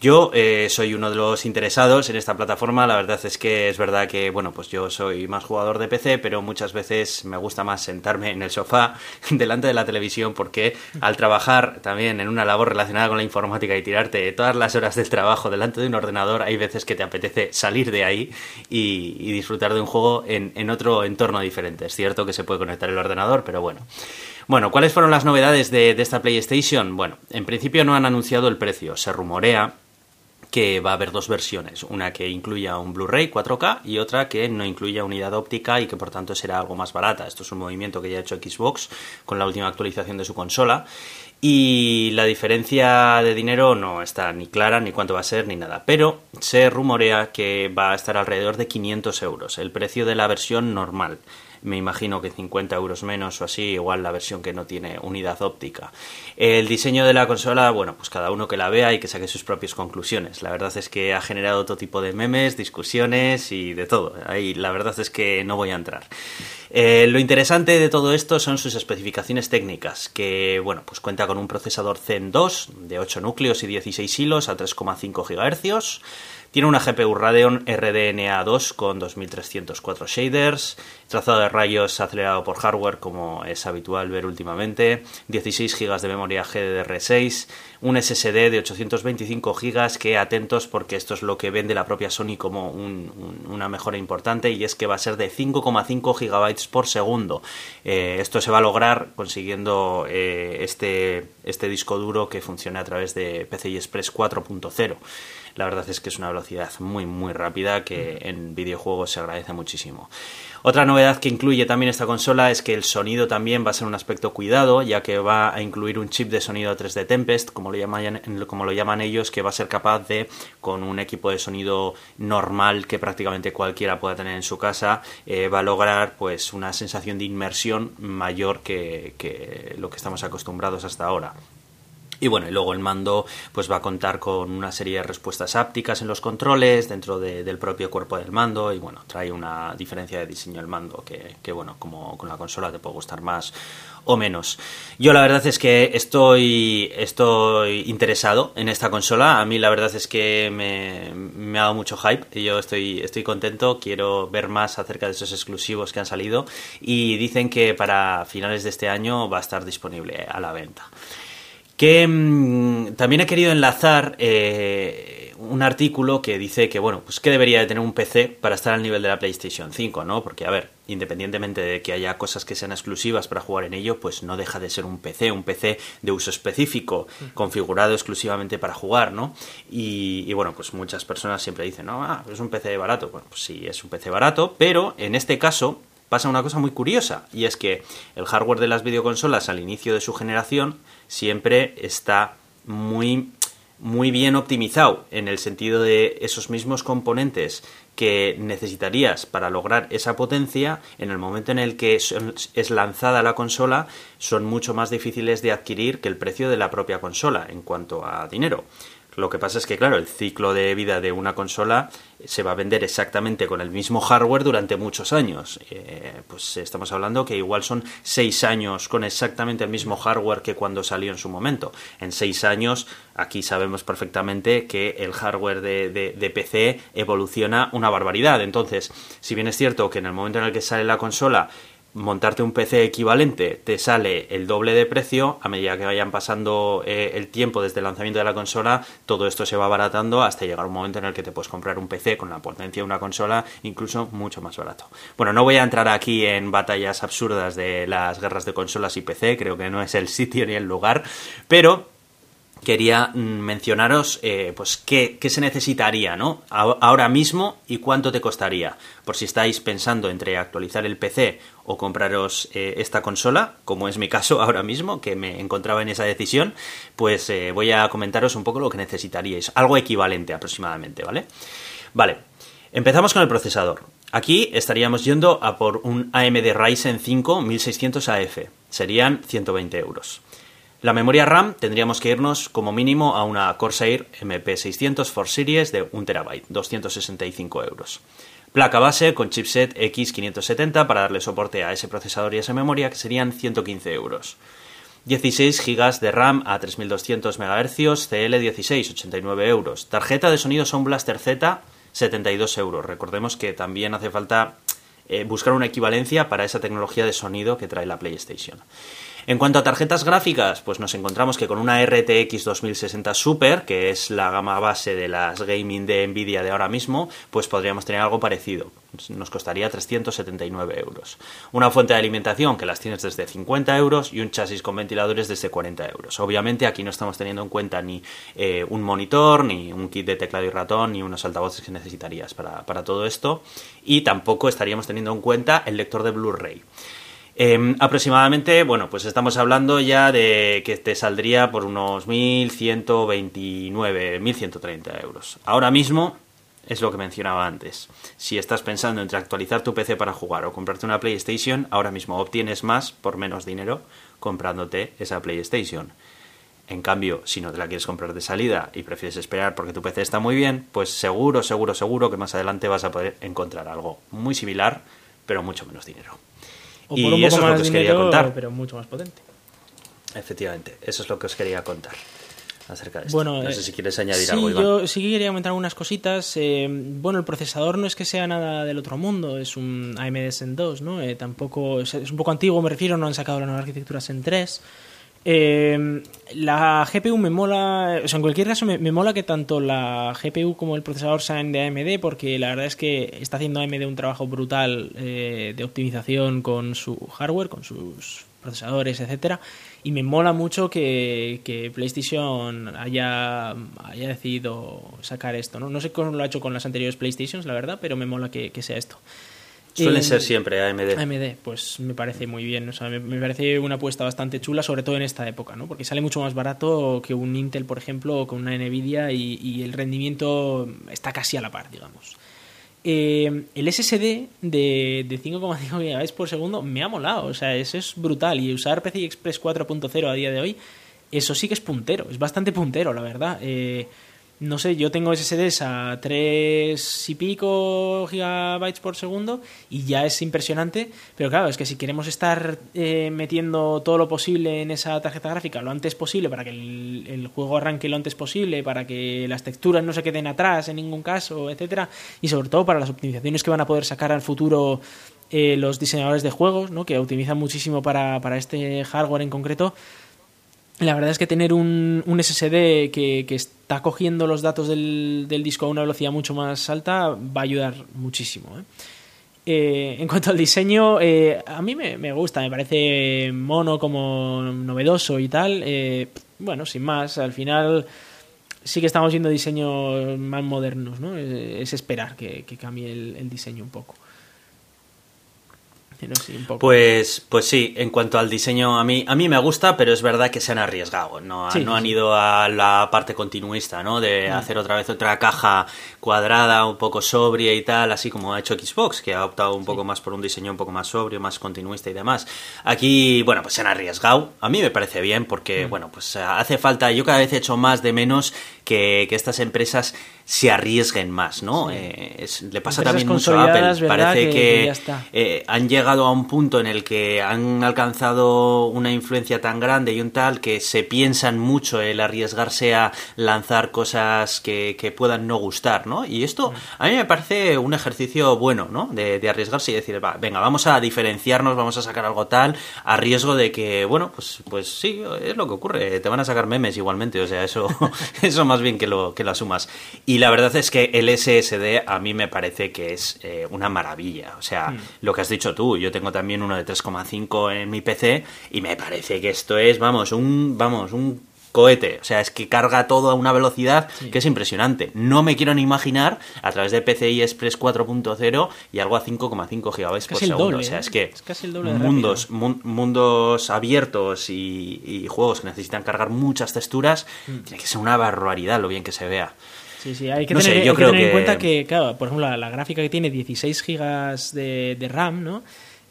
Yo eh, soy uno de los interesados en esta plataforma. La verdad es que es verdad que, bueno, pues yo soy más jugador de PC, pero muchas veces me gusta más sentarme en el sofá delante de la televisión porque al trabajar también en una labor relacionada con la informática y tirarte todas las horas del trabajo delante de un ordenador, hay veces que te apetece salir de ahí y, disfrutar de un juego en, otro entorno diferente. Es cierto que se puede conectar el ordenador, pero bueno. Bueno, ¿cuáles fueron las novedades de, de, esta PlayStation? Bueno, en principio no han anunciado el precio. Se rumorea que va a haber dos versiones, una que incluya un Blu-ray 4K y otra que no incluya unidad óptica y que por tanto será algo más barata. Esto es un movimiento que ya ha hecho Xbox con la última actualización de su consola. Y la diferencia de dinero no está ni clara ni cuánto va a ser ni nada, pero se rumorea que va a estar alrededor de 500 euros, el precio de la versión normal me imagino que 50 euros menos o así, igual la versión que no tiene unidad óptica. El diseño de la consola, bueno, pues cada uno que la vea y que saque sus propias conclusiones. La verdad es que ha generado todo tipo de memes, discusiones y de todo. Ahí la verdad es que no voy a entrar. Eh, lo interesante de todo esto son sus especificaciones técnicas, que bueno, pues cuenta con un procesador Zen 2 de 8 núcleos y 16 hilos a 3,5 GHz tiene una GPU Radeon RDNA 2 con 2304 shaders, trazado de rayos acelerado por hardware como es habitual ver últimamente, 16 GB de memoria GDDR6, un SSD de 825 GB que atentos porque esto es lo que vende la propia Sony como una mejora importante y es que va a ser de 5,5 GB por segundo. Eh, esto se va a lograr consiguiendo eh, este, este disco duro que funcione a través de PCI Express 4.0 la verdad es que es una velocidad muy muy rápida que en videojuegos se agradece muchísimo. Otra novedad que incluye también esta consola es que el sonido también va a ser un aspecto cuidado, ya que va a incluir un chip de sonido 3D Tempest, como lo llaman, como lo llaman ellos, que va a ser capaz de, con un equipo de sonido normal que prácticamente cualquiera pueda tener en su casa, eh, va a lograr pues una sensación de inmersión mayor que lo que estamos acostumbrados hasta ahora. Y bueno, y luego el mando pues va a contar con una serie de respuestas ápticas en los controles dentro del propio cuerpo del mando y bueno, trae una diferencia de diseño el mando que, que, bueno, como con la consola te puede gustar más o menos. Yo la verdad es que estoy, estoy interesado en esta consola. A mí la verdad es que me, me ha dado mucho hype y yo estoy, estoy contento. Quiero ver más acerca de esos exclusivos que han salido y dicen que para finales de este año va a estar disponible a la venta que mm, también he querido enlazar eh, un artículo que dice que, bueno, pues que debería de tener un PC para estar al nivel de la PlayStation 5, ¿no? Porque, a ver, independientemente de que haya cosas que sean exclusivas para jugar en ello, pues no deja de ser un PC, un PC de uso específico, configurado exclusivamente para jugar, ¿no? Y, bueno, pues muchas personas siempre dicen, no, ah, es un PC barato. Bueno, pues sí, es un PC barato, pero en este caso pasa una cosa muy curiosa, y es que el hardware de las videoconsolas al inicio de su generación siempre está muy muy bien optimizado en el sentido de esos mismos componentes que necesitarías para lograr esa potencia, en el momento en el que es lanzada la consola, son mucho más difíciles de adquirir que el precio de la propia consola en cuanto a dinero. Lo que pasa es que, claro, el ciclo de vida de una consola se va a vender exactamente con el mismo hardware durante muchos años. Eh, pues estamos hablando que igual son seis años con exactamente el mismo hardware que cuando salió en su momento. En seis años, aquí sabemos perfectamente que el hardware de, de PC evoluciona una barbaridad. Entonces, si bien es cierto que en el momento en el que sale la consola montarte un PC equivalente te sale el doble de precio, a medida que vayan pasando eh, el tiempo desde el lanzamiento de la consola, todo esto se va abaratando hasta llegar un momento en el que te puedes comprar un PC con la potencia de una consola incluso mucho más barato. Bueno, no voy a entrar aquí en batallas absurdas de las guerras de consolas y PC, creo que no es el sitio ni el lugar, pero quería mm, mencionaros eh, pues qué, se necesitaría ¿no? ahora mismo y cuánto te costaría por si estáis pensando entre actualizar el PC o compraros eh, esta consola como es mi caso ahora mismo que me encontraba en esa decisión pues eh, voy a comentaros un poco lo que necesitaríais. Algo equivalente aproximadamente vale vale empezamos con el procesador. Aquí estaríamos yendo a por un AMD Ryzen 5 1600 AF serían 120 euros la memoria RAM tendríamos que irnos como mínimo a una Corsair MP600 4 Series de 1 TB, 265 euros. Placa base con chipset X570 para darle soporte a ese procesador y a esa memoria que serían 115 euros. 16 GB de RAM a 3200 MHz CL16, 89 euros. Tarjeta de sonido Sound Blaster Z, 72 euros. Recordemos que también hace falta eh, buscar una equivalencia para esa tecnología de sonido que trae la PlayStation. En cuanto a tarjetas gráficas, pues nos encontramos que con una RTX 2060 Super, que es la gama base de las gaming de Nvidia de ahora mismo, pues podríamos tener algo parecido. Nos costaría 379 euros. Una fuente de alimentación que las tienes desde 50 euros y un chasis con ventiladores desde 40 euros. Obviamente aquí no estamos teniendo en cuenta ni eh, un monitor, ni un kit de teclado y ratón, ni unos altavoces que necesitarías para, para todo esto. Y tampoco estaríamos teniendo en cuenta el lector de Blu-ray. Em, aproximadamente, bueno, pues estamos hablando ya de que te saldría por unos 1.129, 1.130 euros. Ahora mismo es lo que mencionaba antes. Si estás pensando entre actualizar tu PC para jugar o comprarte una PlayStation, ahora mismo obtienes más por menos dinero comprándote esa PlayStation. En cambio, si no te la quieres comprar de salida y prefieres esperar porque tu PC está muy bien, pues seguro, seguro, seguro que más adelante vas a poder encontrar algo muy similar, pero mucho menos dinero. O por un poco más dinero, contar. pero mucho más potente. Efectivamente, eso es lo que os quería contar acerca de esto. Bueno, no sé si quieres añadir algo, Iván. Yo sí quería comentar algunas cositas. Eh, bueno, el procesador no es que sea nada del otro mundo, es un AMD Zen 2, ¿no? Eh, tampoco es, un poco antiguo, me refiero, no han sacado la nueva arquitectura Zen 3. Eh, la GPU me mola, o sea, en cualquier caso me, mola que tanto la GPU como el procesador sean de AMD porque la verdad es que está haciendo AMD un trabajo brutal eh, de optimización con su hardware, con sus procesadores, etcétera y me mola mucho que, PlayStation haya, haya decidido sacar esto. ¿no? no sé cómo lo ha hecho con las anteriores PlayStations, la verdad, pero me mola que sea esto. Suelen ser siempre AMD. AMD, pues me parece muy bien. O sea, me, parece una apuesta bastante chula, sobre todo en esta época, ¿no? Porque sale mucho más barato que un Intel, por ejemplo, o con una Nvidia y, el rendimiento está casi a la par, digamos. Eh, el SSD de, de 5,5 GB por segundo me ha molado. O sea, eso es brutal. Y usar PCI Express 4.0 a día de hoy, eso sí que es puntero. Es bastante puntero, la verdad. Eh, no sé, yo tengo SSDs a 3 y pico gigabytes por segundo y ya es impresionante, pero claro, es que si queremos estar eh, metiendo todo lo posible en esa tarjeta gráfica lo antes posible para que el, juego arranque lo antes posible, para que las texturas no se queden atrás en ningún caso, etcétera, y sobre todo para las optimizaciones que van a poder sacar al futuro eh, los diseñadores de juegos, ¿no? que optimizan muchísimo para, para este hardware en concreto, la verdad es que tener un, un SSD que, que, está cogiendo los datos del, del, disco a una velocidad mucho más alta va a ayudar muchísimo. ¿eh? Eh, en cuanto al diseño, eh, a mí me, me, gusta, me parece mono como novedoso y tal. Eh, bueno, sin más, al final sí que estamos viendo diseños más modernos, ¿no? Es, es esperar que, cambie el, diseño un poco. Pero sí, un poco. Pues, pues sí, en cuanto al diseño, a mí, a mí me gusta, pero es verdad que se han arriesgado. No, sí, no han ido a la parte continuista, ¿no? De hacer otra vez otra caja cuadrada, un poco sobria y tal, así como ha hecho Xbox, que ha optado un poco más por un diseño un poco más sobrio, más continuista y demás. Aquí, bueno, pues se han arriesgado. A mí me parece bien porque, mm. bueno, pues hace falta, yo cada vez he hecho más de menos que, que estas empresas se arriesguen más, ¿no? Sí. Eh, es, le pasa Empresas también mucho a Apple. Parece que, eh, han llegado a un punto en el que han alcanzado una influencia tan grande y un tal que se piensan mucho el arriesgarse a lanzar cosas que, que puedan no gustar, ¿no? Y esto a mí me parece un ejercicio bueno, ¿no? De, de arriesgarse y decir, va, venga, vamos a diferenciarnos, vamos a sacar algo tal, a riesgo de que, bueno, pues, pues sí, es lo que ocurre, te van a sacar memes igualmente, o sea, eso, eso más bien que lo, que lo asumas. Y la verdad es que el SSD a mí me parece que es eh, una maravilla. O sea, mm. lo que has dicho tú, yo tengo también uno de 3,5 en mi PC y me parece que esto es, vamos, un, vamos, un cohete. O sea, es que carga todo a una velocidad sí. que es impresionante. No me quiero ni imaginar a través de PCI Express 4.0 y algo a 5,5 GB por segundo. Doble, o sea, ¿eh? es que es casi el doble mundos, mun mundos abiertos y, y, juegos que necesitan cargar muchas texturas, mm. tiene que ser una barbaridad lo bien que se vea. Sí, sí, hay que no tener, sé, yo hay creo que tener que... en cuenta que, claro, por ejemplo, la, la, gráfica que tiene 16 gigas de, de RAM, ¿no?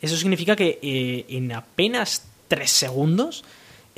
Eso significa que eh, en apenas 3 segundos,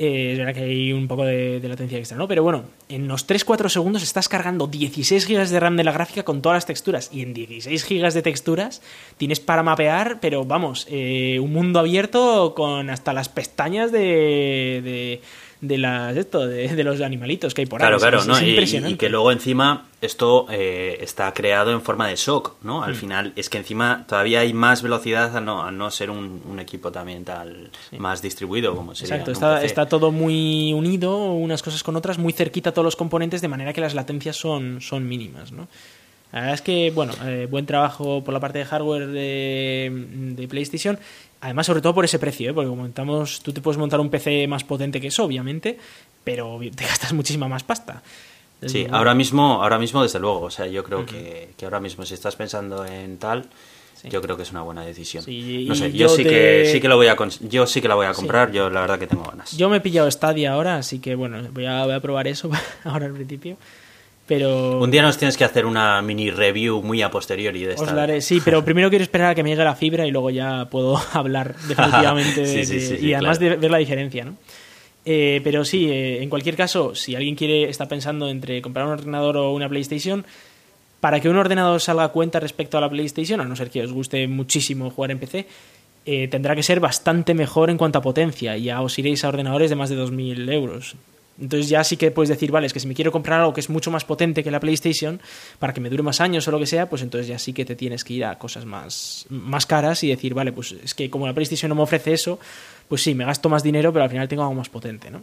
eh, es verdad que hay un poco de, latencia extra, ¿no? Pero bueno, en los 3-4 segundos estás cargando 16 gigas de RAM de la gráfica con todas las texturas. Y en 16 gigas de texturas tienes para mapear, pero vamos, eh, un mundo abierto con hasta las pestañas de, de de las esto de, de, los animalitos que hay por claro, ahí. Claro, es, ¿no? y, que luego encima esto eh, está creado en forma de shock, ¿no? Al mm. final es que encima todavía hay más velocidad a no, a no ser un, un equipo también tal sí. más distribuido como sería. Exacto, está, está, todo muy unido unas cosas con otras, muy cerquita todos los componentes de manera que las latencias son, son mínimas, ¿no? La verdad es que, bueno, eh, buen trabajo por la parte de hardware de, de PlayStation Además, sobre todo por ese precio, ¿eh? porque como comentamos, tú te puedes montar un PC más potente que eso, obviamente, pero te gastas muchísima más pasta. Sí, ahora mismo, ahora mismo desde luego. O sea, yo creo uh -huh. que, que, ahora mismo si estás pensando en tal, sí. yo creo que es una buena decisión. Sí, no sé, yo, yo, sí te... que sí que lo voy a yo sí que la voy a comprar. Sí. Yo la verdad que tengo ganas. Yo me he pillado Stadia ahora, así que bueno, voy a, voy a probar eso ahora al principio. Pero... Un día nos tienes que hacer una mini review muy a posteriori de esta. Haré, sí, pero primero quiero esperar a que me llegue la fibra y luego ya puedo hablar definitivamente sí, de, sí, sí, y además claro. de ver la diferencia, ¿no? Eh, pero sí, eh, en cualquier caso, si alguien quiere está pensando entre comprar un ordenador o una PlayStation, para que un ordenador salga a cuenta respecto a la PlayStation, a no ser que os guste muchísimo jugar en PC, eh, tendrá que ser bastante mejor en cuanto a potencia. Ya os iréis a ordenadores de más de 2.000 euros. Entonces ya sí que puedes decir, vale, es que si me quiero comprar algo que es mucho más potente que la PlayStation, para que me dure más años o lo que sea, pues entonces ya sí que te tienes que ir a cosas más, más caras y decir, vale, pues es que como la PlayStation no me ofrece eso, pues sí, me gasto más dinero, pero al final tengo algo más potente, ¿no?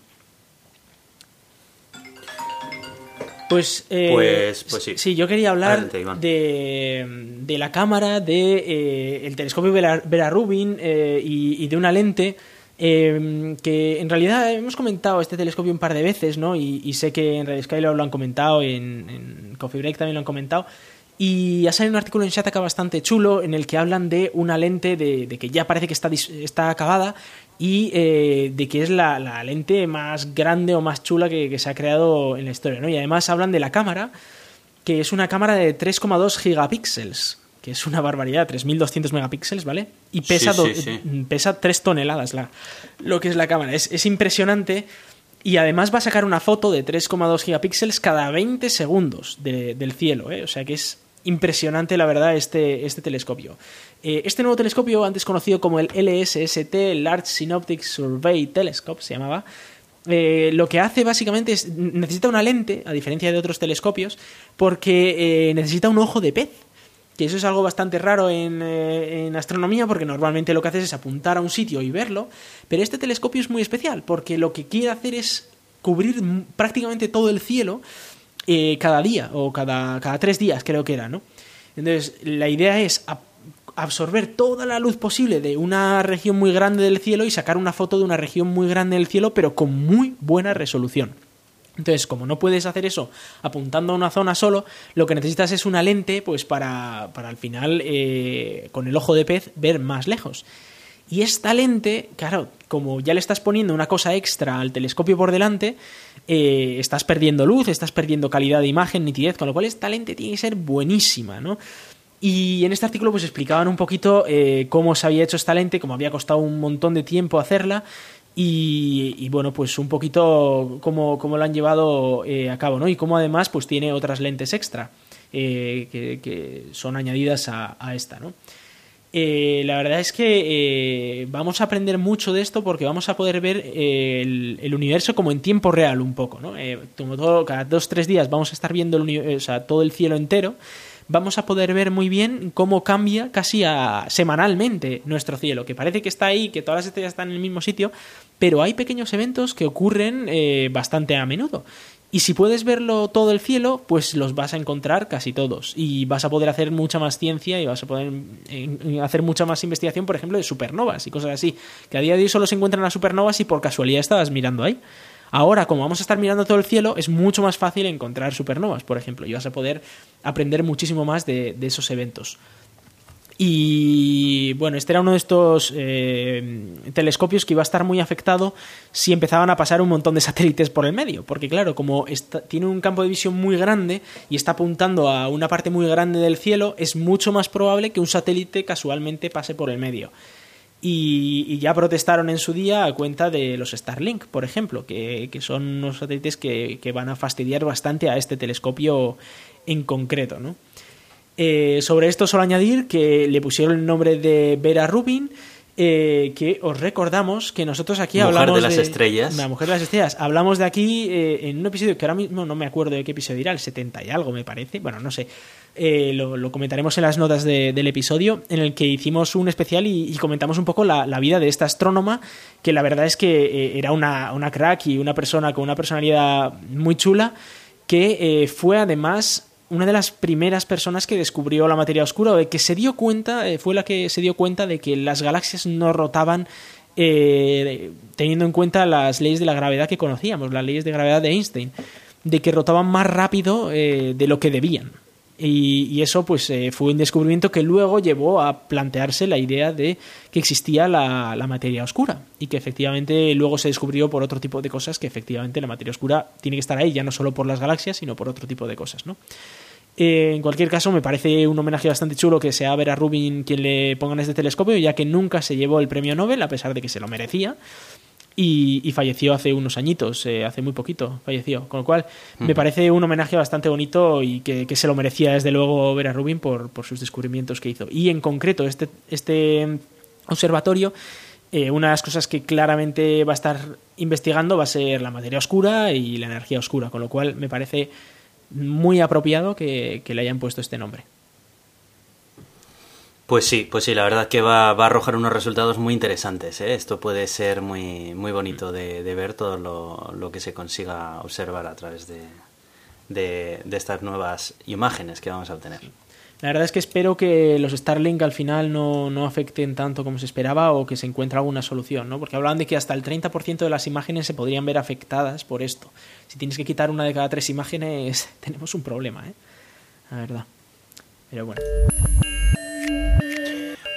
Pues, eh, pues, pues, sí. sí. yo quería hablar Adelante, de, de, la cámara, de eh, el telescopio Vera, Vera Rubin eh, y, y, de una lente eh, que en realidad hemos comentado este telescopio un par de veces, ¿no? Y, y sé que en Radio Skyler lo han comentado, en, en, Coffee Break también lo han comentado. Y ha salido un artículo en Shataka bastante chulo en el que hablan de una lente de, de que ya parece que está, está acabada y eh, de que es la, la, lente más grande o más chula que, que, se ha creado en la historia, ¿no? Y además hablan de la cámara, que es una cámara de 3,2 gigapíxeles, que es una barbaridad, 3200 megapíxeles, ¿vale? Y pesa, sí, sí, sí. pesa 3 toneladas la, lo que es la cámara. Es, es impresionante. Y además va a sacar una foto de 3,2 gigapíxeles cada 20 segundos de, del cielo, ¿eh? O sea que es impresionante, la verdad, este, este telescopio. Eh, este nuevo telescopio, antes conocido como el LSST, Large Synoptic Survey Telescope, se llamaba, eh, lo que hace básicamente es necesita una lente, a diferencia de otros telescopios, porque eh, necesita un ojo de pez que eso es algo bastante raro en, eh, en, astronomía porque normalmente lo que haces es apuntar a un sitio y verlo, pero este telescopio es muy especial porque lo que quiere hacer es cubrir prácticamente todo el cielo eh, cada día o cada, cada tres días, creo que era, ¿no? Entonces, la idea es absorber toda la luz posible de una región muy grande del cielo y sacar una foto de una región muy grande del cielo, pero con muy buena resolución. Entonces, como no puedes hacer eso apuntando a una zona solo, lo que necesitas es una lente, pues para, para al final, eh, con el ojo de pez, ver más lejos. Y esta lente, claro, como ya le estás poniendo una cosa extra al telescopio por delante, eh, estás perdiendo luz, estás perdiendo calidad de imagen, nitidez, con lo cual esta lente tiene que ser buenísima, ¿no? Y en este artículo pues explicaban un poquito eh, cómo se había hecho esta lente, cómo había costado un montón de tiempo hacerla y, bueno, pues un poquito cómo, cómo lo han llevado eh, a cabo, ¿no? Y cómo además pues tiene otras lentes extra eh, que, son añadidas a, esta, ¿no? Eh, la verdad es que vamos a aprender mucho de esto porque vamos a poder ver el, universo como en tiempo real un poco, ¿no? como cada dos tres días vamos a estar viendo el, todo el cielo entero vamos a poder ver muy bien cómo cambia casi a, semanalmente nuestro cielo, que parece que está ahí, que todas las estrellas están en el mismo sitio, pero hay pequeños eventos que ocurren eh, bastante a menudo. Y si puedes verlo todo el cielo, pues los vas a encontrar casi todos. Y vas a poder hacer mucha más ciencia y vas a poder hacer mucha más investigación, por ejemplo, de supernovas y cosas así. Que a día de hoy solo se encuentran las supernovas y por casualidad estabas mirando ahí. Ahora, como vamos a estar mirando todo el cielo, es mucho más fácil encontrar supernovas, por ejemplo, y vas a poder aprender muchísimo más de, esos eventos. Y bueno, este era uno de estos eh, telescopios que iba a estar muy afectado si empezaban a pasar un montón de satélites por el medio, porque claro, como tiene un campo de visión muy grande y está apuntando a una parte muy grande del cielo, es mucho más probable que un satélite casualmente pase por el medio. Y, ya protestaron en su día a cuenta de los Starlink, por ejemplo, que, son unos satélites que, van a fastidiar bastante a este telescopio en concreto. ¿no? Eh, sobre esto solo añadir que le pusieron el nombre de Vera Rubin, eh, que os recordamos que nosotros aquí hablamos de las estrellas. La mujer de las estrellas. Hablamos de aquí eh, en un episodio que ahora mismo no me acuerdo de qué episodio era, el 70 y algo me parece. Bueno, no sé. Eh, lo, comentaremos en las notas del episodio, en el que hicimos un especial y, comentamos un poco la, vida de esta astrónoma, que la verdad es que era una, crack y una persona con una personalidad muy chula, que fue además una de las primeras personas que descubrió la materia oscura, o de que se dio cuenta, fue la que se dio cuenta de que las galaxias no rotaban teniendo en cuenta las leyes de la gravedad que conocíamos, las leyes de gravedad de Einstein, de que rotaban más rápido de lo que debían. Y, eso pues eh, fue un descubrimiento que luego llevó a plantearse la idea de que existía la, materia oscura y que efectivamente luego se descubrió por otro tipo de cosas que efectivamente la materia oscura tiene que estar ahí ya no solo por las galaxias sino por otro tipo de cosas ¿no? Eh, en cualquier caso me parece un homenaje bastante chulo que sea Vera Rubin quien le pongan este telescopio ya que nunca se llevó el premio Nobel a pesar de que se lo merecía y, falleció hace unos añitos, eh, hace muy poquito falleció. Con lo cual, me parece un homenaje bastante bonito y que, se lo merecía desde luego Vera Rubin por, por, sus descubrimientos que hizo. Y en concreto, este, este observatorio, eh, una de las cosas que claramente va a estar investigando va a ser la materia oscura y la energía oscura, con lo cual me parece muy apropiado que le hayan puesto este nombre. Pues sí, pues sí, la verdad que va, a arrojar unos resultados muy interesantes. ¿eh? Esto puede ser muy, muy bonito de, ver todo lo, que se consiga observar a través de, de, estas nuevas imágenes que vamos a obtener. La verdad es que espero que los Starlink al final no, no, afecten tanto como se esperaba o que se encuentre alguna solución, ¿no? Porque hablaban de que hasta el 30% de las imágenes se podrían ver afectadas por esto. Si tienes que quitar una de cada tres imágenes, tenemos un problema, ¿eh? La verdad. Pero bueno.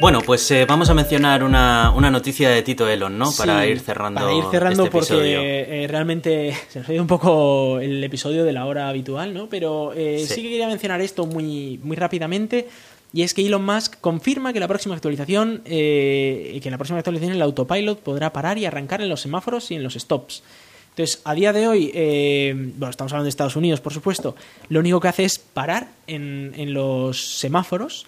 Bueno, pues eh, vamos a mencionar una, una, noticia de Tito Elon, ¿no? para ir cerrando. Para ir cerrando este porque eh, realmente se nos ha ido un poco el episodio de la hora habitual, ¿no? Pero eh, sí. que quería mencionar esto muy, muy rápidamente. Y es que Elon Musk confirma que la próxima actualización, que en la próxima actualización el autopilot podrá parar y arrancar en los semáforos y en los stops. Entonces, a día de hoy, bueno, estamos hablando de Estados Unidos, por supuesto, lo único que hace es parar en, en los semáforos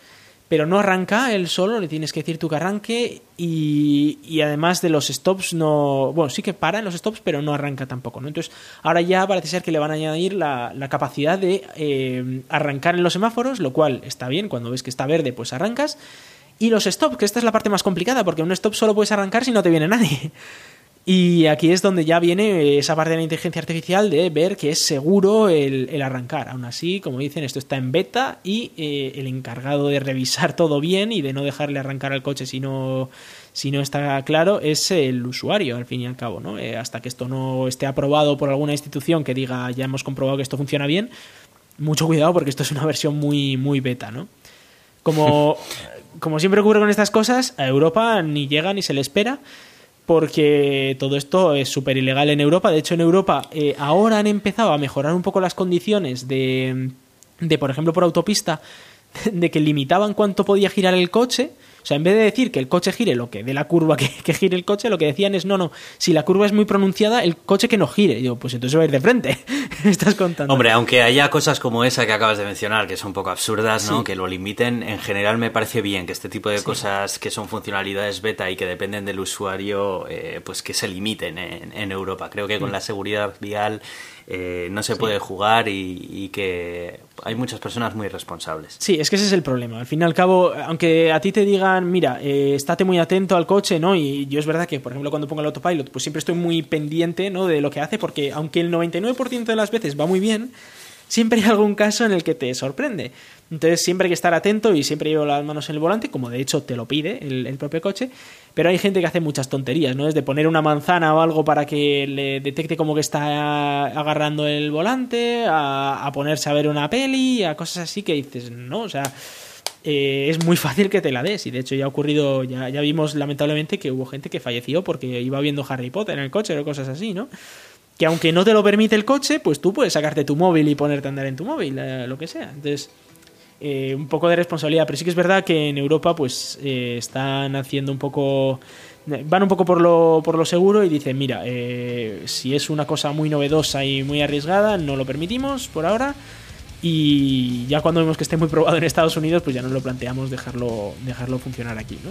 pero no arranca él solo, le tienes que decir tú que arranque y, además de los stops no, bueno, sí que para en los stops, pero no arranca tampoco, ¿no? Entonces, ahora ya parece ser que le van a añadir la, capacidad de eh, arrancar en los semáforos, lo cual está bien, cuando ves que está verde, pues arrancas. Y los stops, que esta es la parte más complicada, porque un stop solo puedes arrancar si no te viene nadie. Y aquí es donde ya viene esa parte de la inteligencia artificial de ver que es seguro el, arrancar. Aún así, como dicen, esto está en beta y eh, el encargado de revisar todo bien y de no dejarle arrancar al coche si no, si no está claro es el usuario, al fin y al cabo. ¿no? Eh, hasta que esto no esté aprobado por alguna institución que diga ya hemos comprobado que esto funciona bien, mucho cuidado porque esto es una versión muy, muy beta. ¿no? Como, como siempre ocurre con estas cosas, a Europa ni llega ni se le espera porque todo esto es súper ilegal en Europa. De hecho, en Europa eh, ahora han empezado a mejorar un poco las condiciones de, de, por ejemplo, por autopista, de que limitaban cuánto podía girar el coche o sea, en vez de decir que el coche gire lo que dé la curva que, gire el coche, lo que decían es, no, no, si la curva es muy pronunciada, el coche que no gire. Y yo, pues entonces va a ir de frente. Estás contando. Hombre, aunque haya cosas como esa que acabas de mencionar, que son un poco absurdas, ¿no? Que lo limiten, en general me parece bien que este tipo de cosas que son funcionalidades beta y que dependen del usuario, eh, pues que se limiten en, Europa. Creo que con mm. la seguridad vial eh, no se puede jugar y, que hay muchas personas muy responsables. Sí, es que ese es el problema. Al fin y al cabo, aunque a ti te digan, mira, eh, estate muy atento al coche, ¿no? Y yo es verdad que, por ejemplo, cuando pongo el autopilot, pues siempre estoy muy pendiente, ¿no? De lo que hace, porque aunque el 99% de las veces va muy bien, siempre hay algún caso en el que te sorprende. Entonces siempre hay que estar atento y siempre llevo las manos en el volante, como de hecho te lo pide el, propio coche. Pero hay gente que hace muchas tonterías, ¿no? Desde poner una manzana o algo para que le detecte como que está agarrando el volante, a, ponerse a ver una peli, a cosas así que dices, no, o sea, eh, es muy fácil que te la des. Y de hecho ya ha ocurrido, ya, ya vimos lamentablemente que hubo gente que falleció porque iba viendo Harry Potter en el coche o cosas así, ¿no? Que aunque no te lo permite el coche, pues tú puedes sacarte tu móvil y ponerte a andar en tu móvil, eh, lo que sea. Entonces, eh, un poco de responsabilidad. Pero sí que es verdad que en Europa, pues eh, están haciendo un poco. Van un poco por lo, por lo seguro y dicen: Mira, si es una cosa muy novedosa y muy arriesgada, no lo permitimos por ahora. Y ya cuando vemos que esté muy probado en Estados Unidos, pues ya nos lo planteamos dejarlo, dejarlo funcionar aquí, ¿no?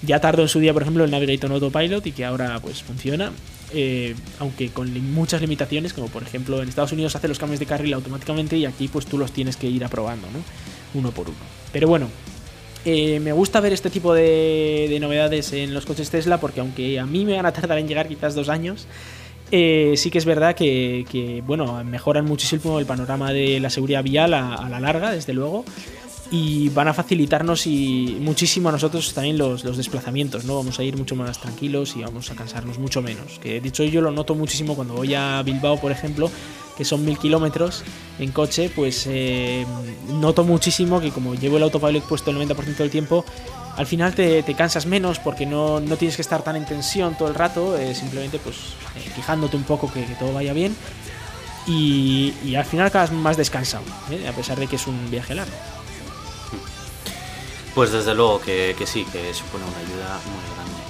Ya tardó en su día, por ejemplo, el Navigator Autopilot y que ahora pues funciona. Eh, aunque con muchas limitaciones, como por ejemplo en Estados Unidos hace los cambios de carril automáticamente y aquí pues tú los tienes que ir aprobando, ¿no? Uno por uno. Pero bueno, eh, me gusta ver este tipo de, novedades en los coches Tesla porque aunque a mí me van a tardar en llegar quizás dos años, eh, sí que es verdad que, bueno, mejoran muchísimo el panorama de la seguridad vial a la larga, desde luego y van a facilitarnos y muchísimo a nosotros también los, desplazamientos, ¿no? Vamos a ir mucho más tranquilos y vamos a cansarnos mucho menos. Que dicho yo lo noto muchísimo cuando voy a Bilbao, por ejemplo, que son mil kilómetros en coche, pues eh, noto muchísimo que como llevo el autopilot puesto el 90% del tiempo, al final te, cansas menos porque no, tienes que estar tan en tensión todo el rato, eh, simplemente pues eh, fijándote un poco que, todo vaya bien. Y, y, al final acabas más descansado, a pesar de que es un viaje largo. Pues desde luego que, sí, que supone una ayuda muy grande.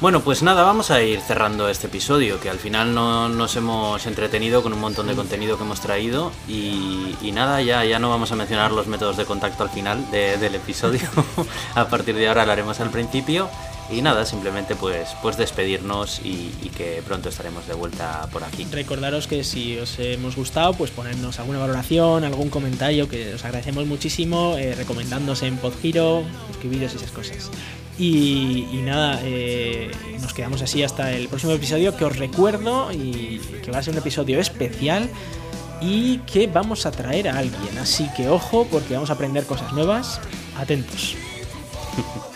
Bueno, pues nada, vamos a ir cerrando este episodio, que al final no, nos hemos entretenido con un montón de contenido que hemos traído y, nada, ya, ya no vamos a mencionar los métodos de contacto al final del episodio, a partir de ahora lo haremos al principio y nada, simplemente pues, pues despedirnos y, que pronto estaremos de vuelta por aquí. Recordaros que si os hemos gustado, pues ponernos alguna valoración, algún comentario, que os agradecemos muchísimo, eh, en Podgiro, escribiros esas cosas. Y, nada, eh, nos quedamos así hasta el próximo episodio que os recuerdo y que va a ser un episodio especial y que vamos a traer a alguien. Así que ojo porque vamos a aprender cosas nuevas. Atentos.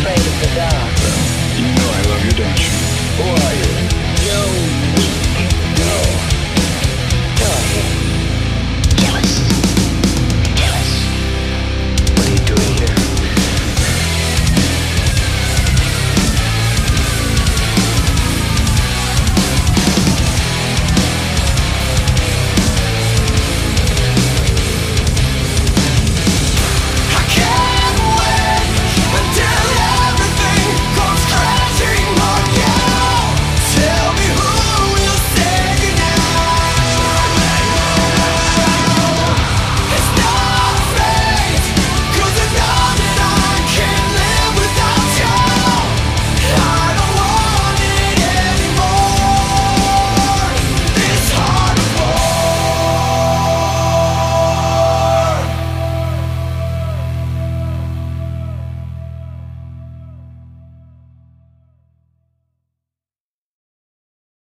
afraid of the dark. You know I love you, don't you? Who are you? Joe